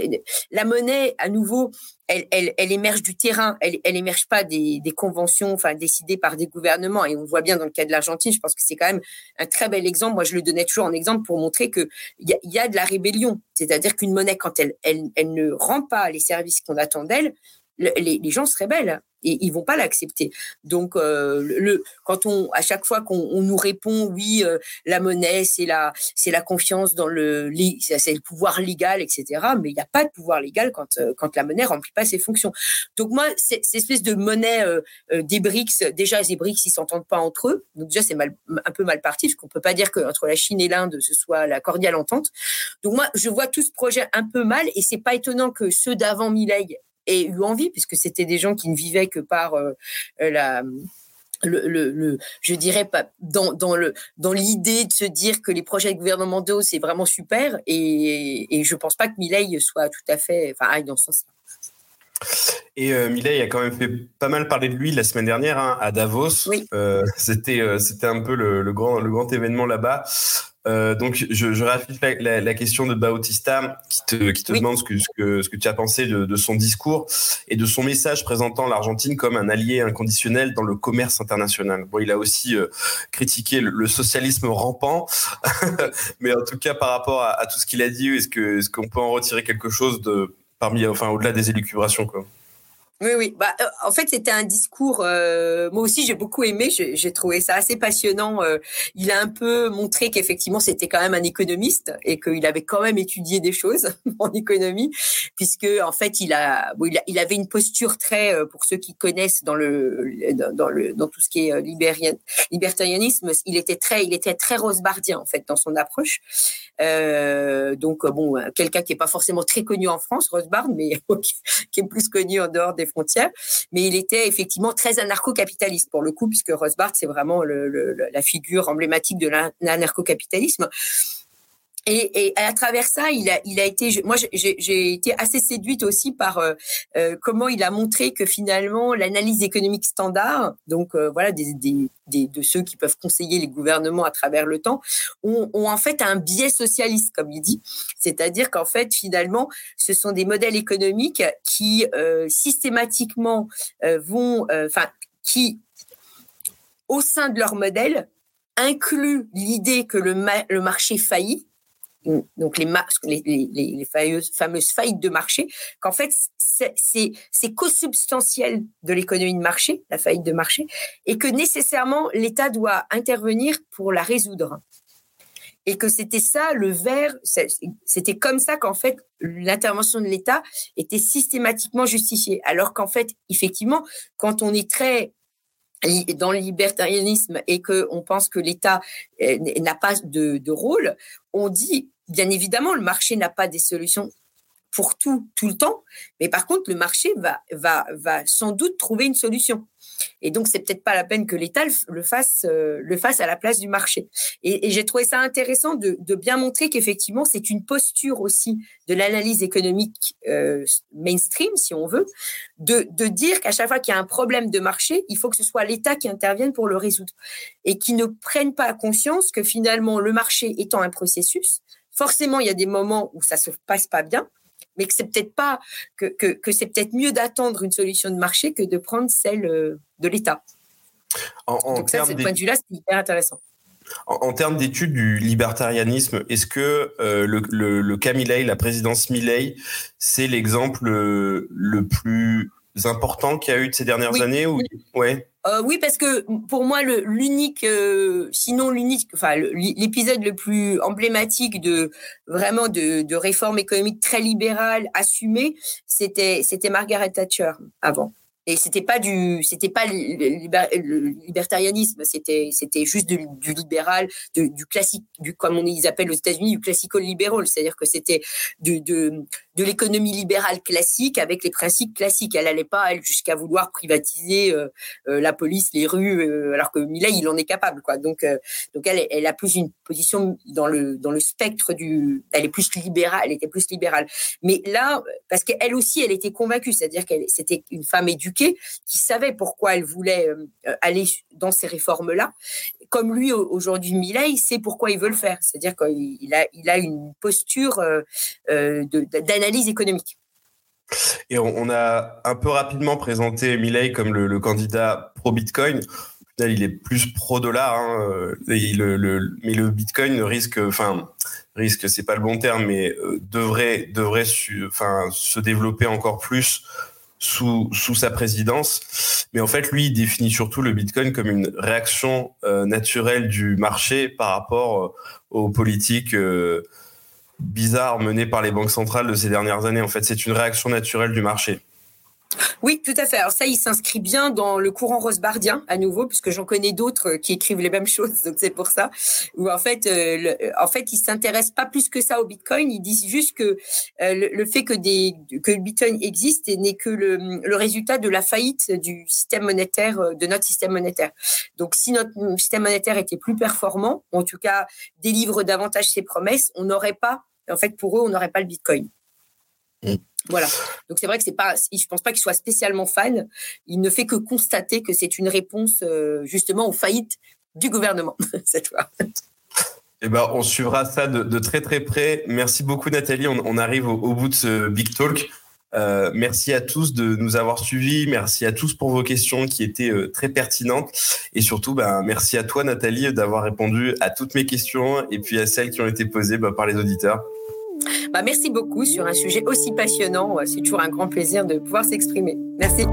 la monnaie, à nouveau, elle, émerge du terrain, elle, elle émerge pas des, conventions, enfin décidées par des gouvernements. Et on voit bien dans le cas de l'Argentine, je pense que c'est quand même un très bel exemple. Moi, je le donnais toujours en exemple pour montrer que il y a, y a de la rébellion, c'est-à-dire qu'une monnaie, quand elle, elle ne rend pas les services qu'on attend d'elle, les, gens se rebellent et ils vont pas l'accepter. Donc, euh, quand on, à chaque fois qu'on nous répond, oui, euh, la monnaie, c'est la, c'est la confiance dans le, c'est le pouvoir légal, etc. Mais il n'y a pas de pouvoir légal quand, euh, quand la monnaie remplit pas ses fonctions. Donc moi, cette espèce de monnaie des BRICS, déjà les BRICS, ils s'entendent pas entre eux. Donc déjà, c'est mal, un peu mal parti, parce qu'on peut pas dire qu'entre la Chine et l'Inde, ce soit la cordiale entente. Donc moi, je vois tout ce projet un peu mal, et c'est pas étonnant que ceux d'avant Milei et eu envie, puisque c'était des gens qui ne vivaient que par euh, la le, le, je dirais pas dans, dans le dans l'idée de se dire que les projets gouvernementaux c'est vraiment super et, et je pense pas que Milei soit tout à fait enfin aille dans ce sens. Et euh, Milei a quand même fait pas mal parler de lui la semaine dernière hein, à Davos. Oui. Euh, c'était euh, c'était un peu le, le, grand le grand événement là-bas. Euh, donc, je, je réaffiche la, la, question de Bautista qui te, qui te oui. demande ce que, ce, que, ce que tu as pensé de, de, son discours et de son message présentant l'Argentine comme un allié inconditionnel dans le commerce international. Bon, il a aussi euh, critiqué le, le, socialisme rampant, mais en tout cas, par rapport à, à tout ce qu'il a dit, est-ce qu'on est qu'on peut en retirer quelque chose de parmi, enfin, au-delà des élucubrations, quoi? Oui, oui. Bah, euh, en fait, c'était un discours. Euh, moi aussi, j'ai beaucoup aimé. J'ai trouvé ça assez passionnant. Euh, il a un peu montré qu'effectivement, c'était quand même un économiste et qu'il avait quand même étudié des choses en économie, puisque en fait, il a, il, avait une posture très, pour ceux qui connaissent dans le, dans le, dans tout ce qui est libérien, libertarianisme, il était très, il était très rosebardien en fait dans son approche. Donc bon, quelqu'un qui est pas forcément très connu en France, Rosebard, mais qui est plus connu en dehors des Mais il était effectivement très anarcho-capitaliste pour le coup, puisque Rosebart, c'est vraiment la figure emblématique de l'anarcho-capitalisme. Et, et, à travers ça, il a, il a été. Moi, j'ai été assez séduite aussi par euh, euh, comment il a montré que finalement l'analyse économique standard, donc euh, voilà, des, des, des, de ceux qui peuvent conseiller les gouvernements à travers le temps, ont, ont en fait un biais socialiste, comme il dit. C'est-à-dire qu'en fait, finalement, ce sont des modèles économiques qui euh, systématiquement euh, vont, enfin, qui au sein de leur modèle incluent l'idée que le, ma le marché faillit donc les, fameuses, fameuses faillites de marché, qu'en fait, c'est co-substantiel de l'économie de marché, la faillite de marché, et que nécessairement l'État doit intervenir pour la résoudre. Et que c'était ça le verre, c'était comme ça qu'en fait l'intervention de l'État était systématiquement justifiée. Alors qu'en fait, effectivement, quand on est très dans le libertarianisme et que on pense que l'État euh, n'a pas de, rôle, on dit bien évidemment le marché n'a pas des solutions pour tout tout le temps, mais par contre le marché va va va sans doute trouver une solution. Et donc, c'est peut-être pas la peine que l'État le fasse, euh, le fasse à la place du marché. Et, j'ai trouvé ça intéressant de, bien montrer qu'effectivement, c'est une posture aussi de l'analyse économique euh, mainstream, si on veut, de, de dire qu'à chaque fois qu'il y a un problème de marché, il faut que ce soit l'État qui intervienne pour le résoudre et qui ne prenne pas conscience que finalement, le marché étant un processus, forcément, il y a des moments où ça se passe pas bien mais que c'est peut-être pas que, que, c'est peut-être mieux d'attendre une solution de marché que de prendre celle euh, de l'État. Donc ça, ce point de vue-là, c'est hyper intéressant. En, termes d'études du libertarianisme, est-ce que euh, le, le, le, cas Milley, la présidence Milley, c'est l'exemple euh, le plus important qu'il y a eu de ces dernières années ou... ouais. Euh, oui, parce que pour moi, l'unique, euh, sinon l'unique, enfin l'épisode le plus emblématique de vraiment de, de réforme économique très libérale assumée, c'était c'était Margaret Thatcher avant et c'était pas du c'était pas le, libertarianisme c'était c'était juste du, du libéral du classique du comme on ils appellent aux États-Unis du classico libéral c'est-à-dire que c'était de de, de l'économie libérale classique avec les principes classiques. Elle allait pas elle jusqu'à vouloir privatiser euh, euh, la police les rues euh, alors que Millet il en est capable quoi. Donc donc elle elle a plus une position dans le dans le spectre du elle est plus libérale elle était plus libérale. Mais là parce qu'elle aussi elle était convaincue. C'est-à-dire qu'elle c'était une femme éduquée qui savait pourquoi elle voulait euh, aller dans ces réformes-là. Comme lui, aujourd'hui, Millet, sait pourquoi il veut le faire. C'est-à-dire qu'il a, une posture euh, euh, d'analyse économique. Et on, a un peu rapidement présenté Millet comme le, candidat pro-Bitcoin. Il est plus pro-dollar, hein, mais le Bitcoin risque, enfin, risque, c'est pas le bon terme, mais devrait, devrait enfin, se développer encore plus sous, sous sa présidence. Mais en fait, lui, il définit surtout le Bitcoin comme une réaction euh, naturelle du marché par rapport euh, aux politiques euh, bizarres menées par les banques centrales de ces dernières années. En fait, c'est une réaction naturelle du marché. Oui, tout à fait. Alors ça, il s'inscrit bien dans le courant rosbardien à nouveau, puisque j'en connais d'autres qui écrivent les mêmes choses. Donc c'est pour ça. Où en fait, euh, ils s'intéressent pas plus que ça au Bitcoin. Ils disent juste que euh, le, fait que le Bitcoin existe n'est que le, le, résultat de la faillite du système monétaire, euh, de notre système monétaire. Donc si notre système monétaire était plus performant, en tout cas délivre davantage ses promesses, on n'aurait pas, en fait, pour eux, on n'aurait pas le Bitcoin. Mm. Voilà. Donc c'est vrai que c'est pas, je pense pas qu'il soit spécialement fan. Il ne fait que constater que c'est une réponse euh, justement aux faillites du gouvernement cette fois. Eh ben, on suivra ça de, très très près. Merci beaucoup Nathalie. On, arrive au, bout de ce big talk. Euh, merci à tous de nous avoir suivis. Merci à tous pour vos questions qui étaient euh, très pertinentes. Et surtout, ben, merci à toi Nathalie d'avoir répondu à toutes mes questions et puis à celles qui ont été posées ben, par les auditeurs. Bah, merci beaucoup sur un sujet aussi passionnant. C'est toujours un grand plaisir de pouvoir s'exprimer. Merci.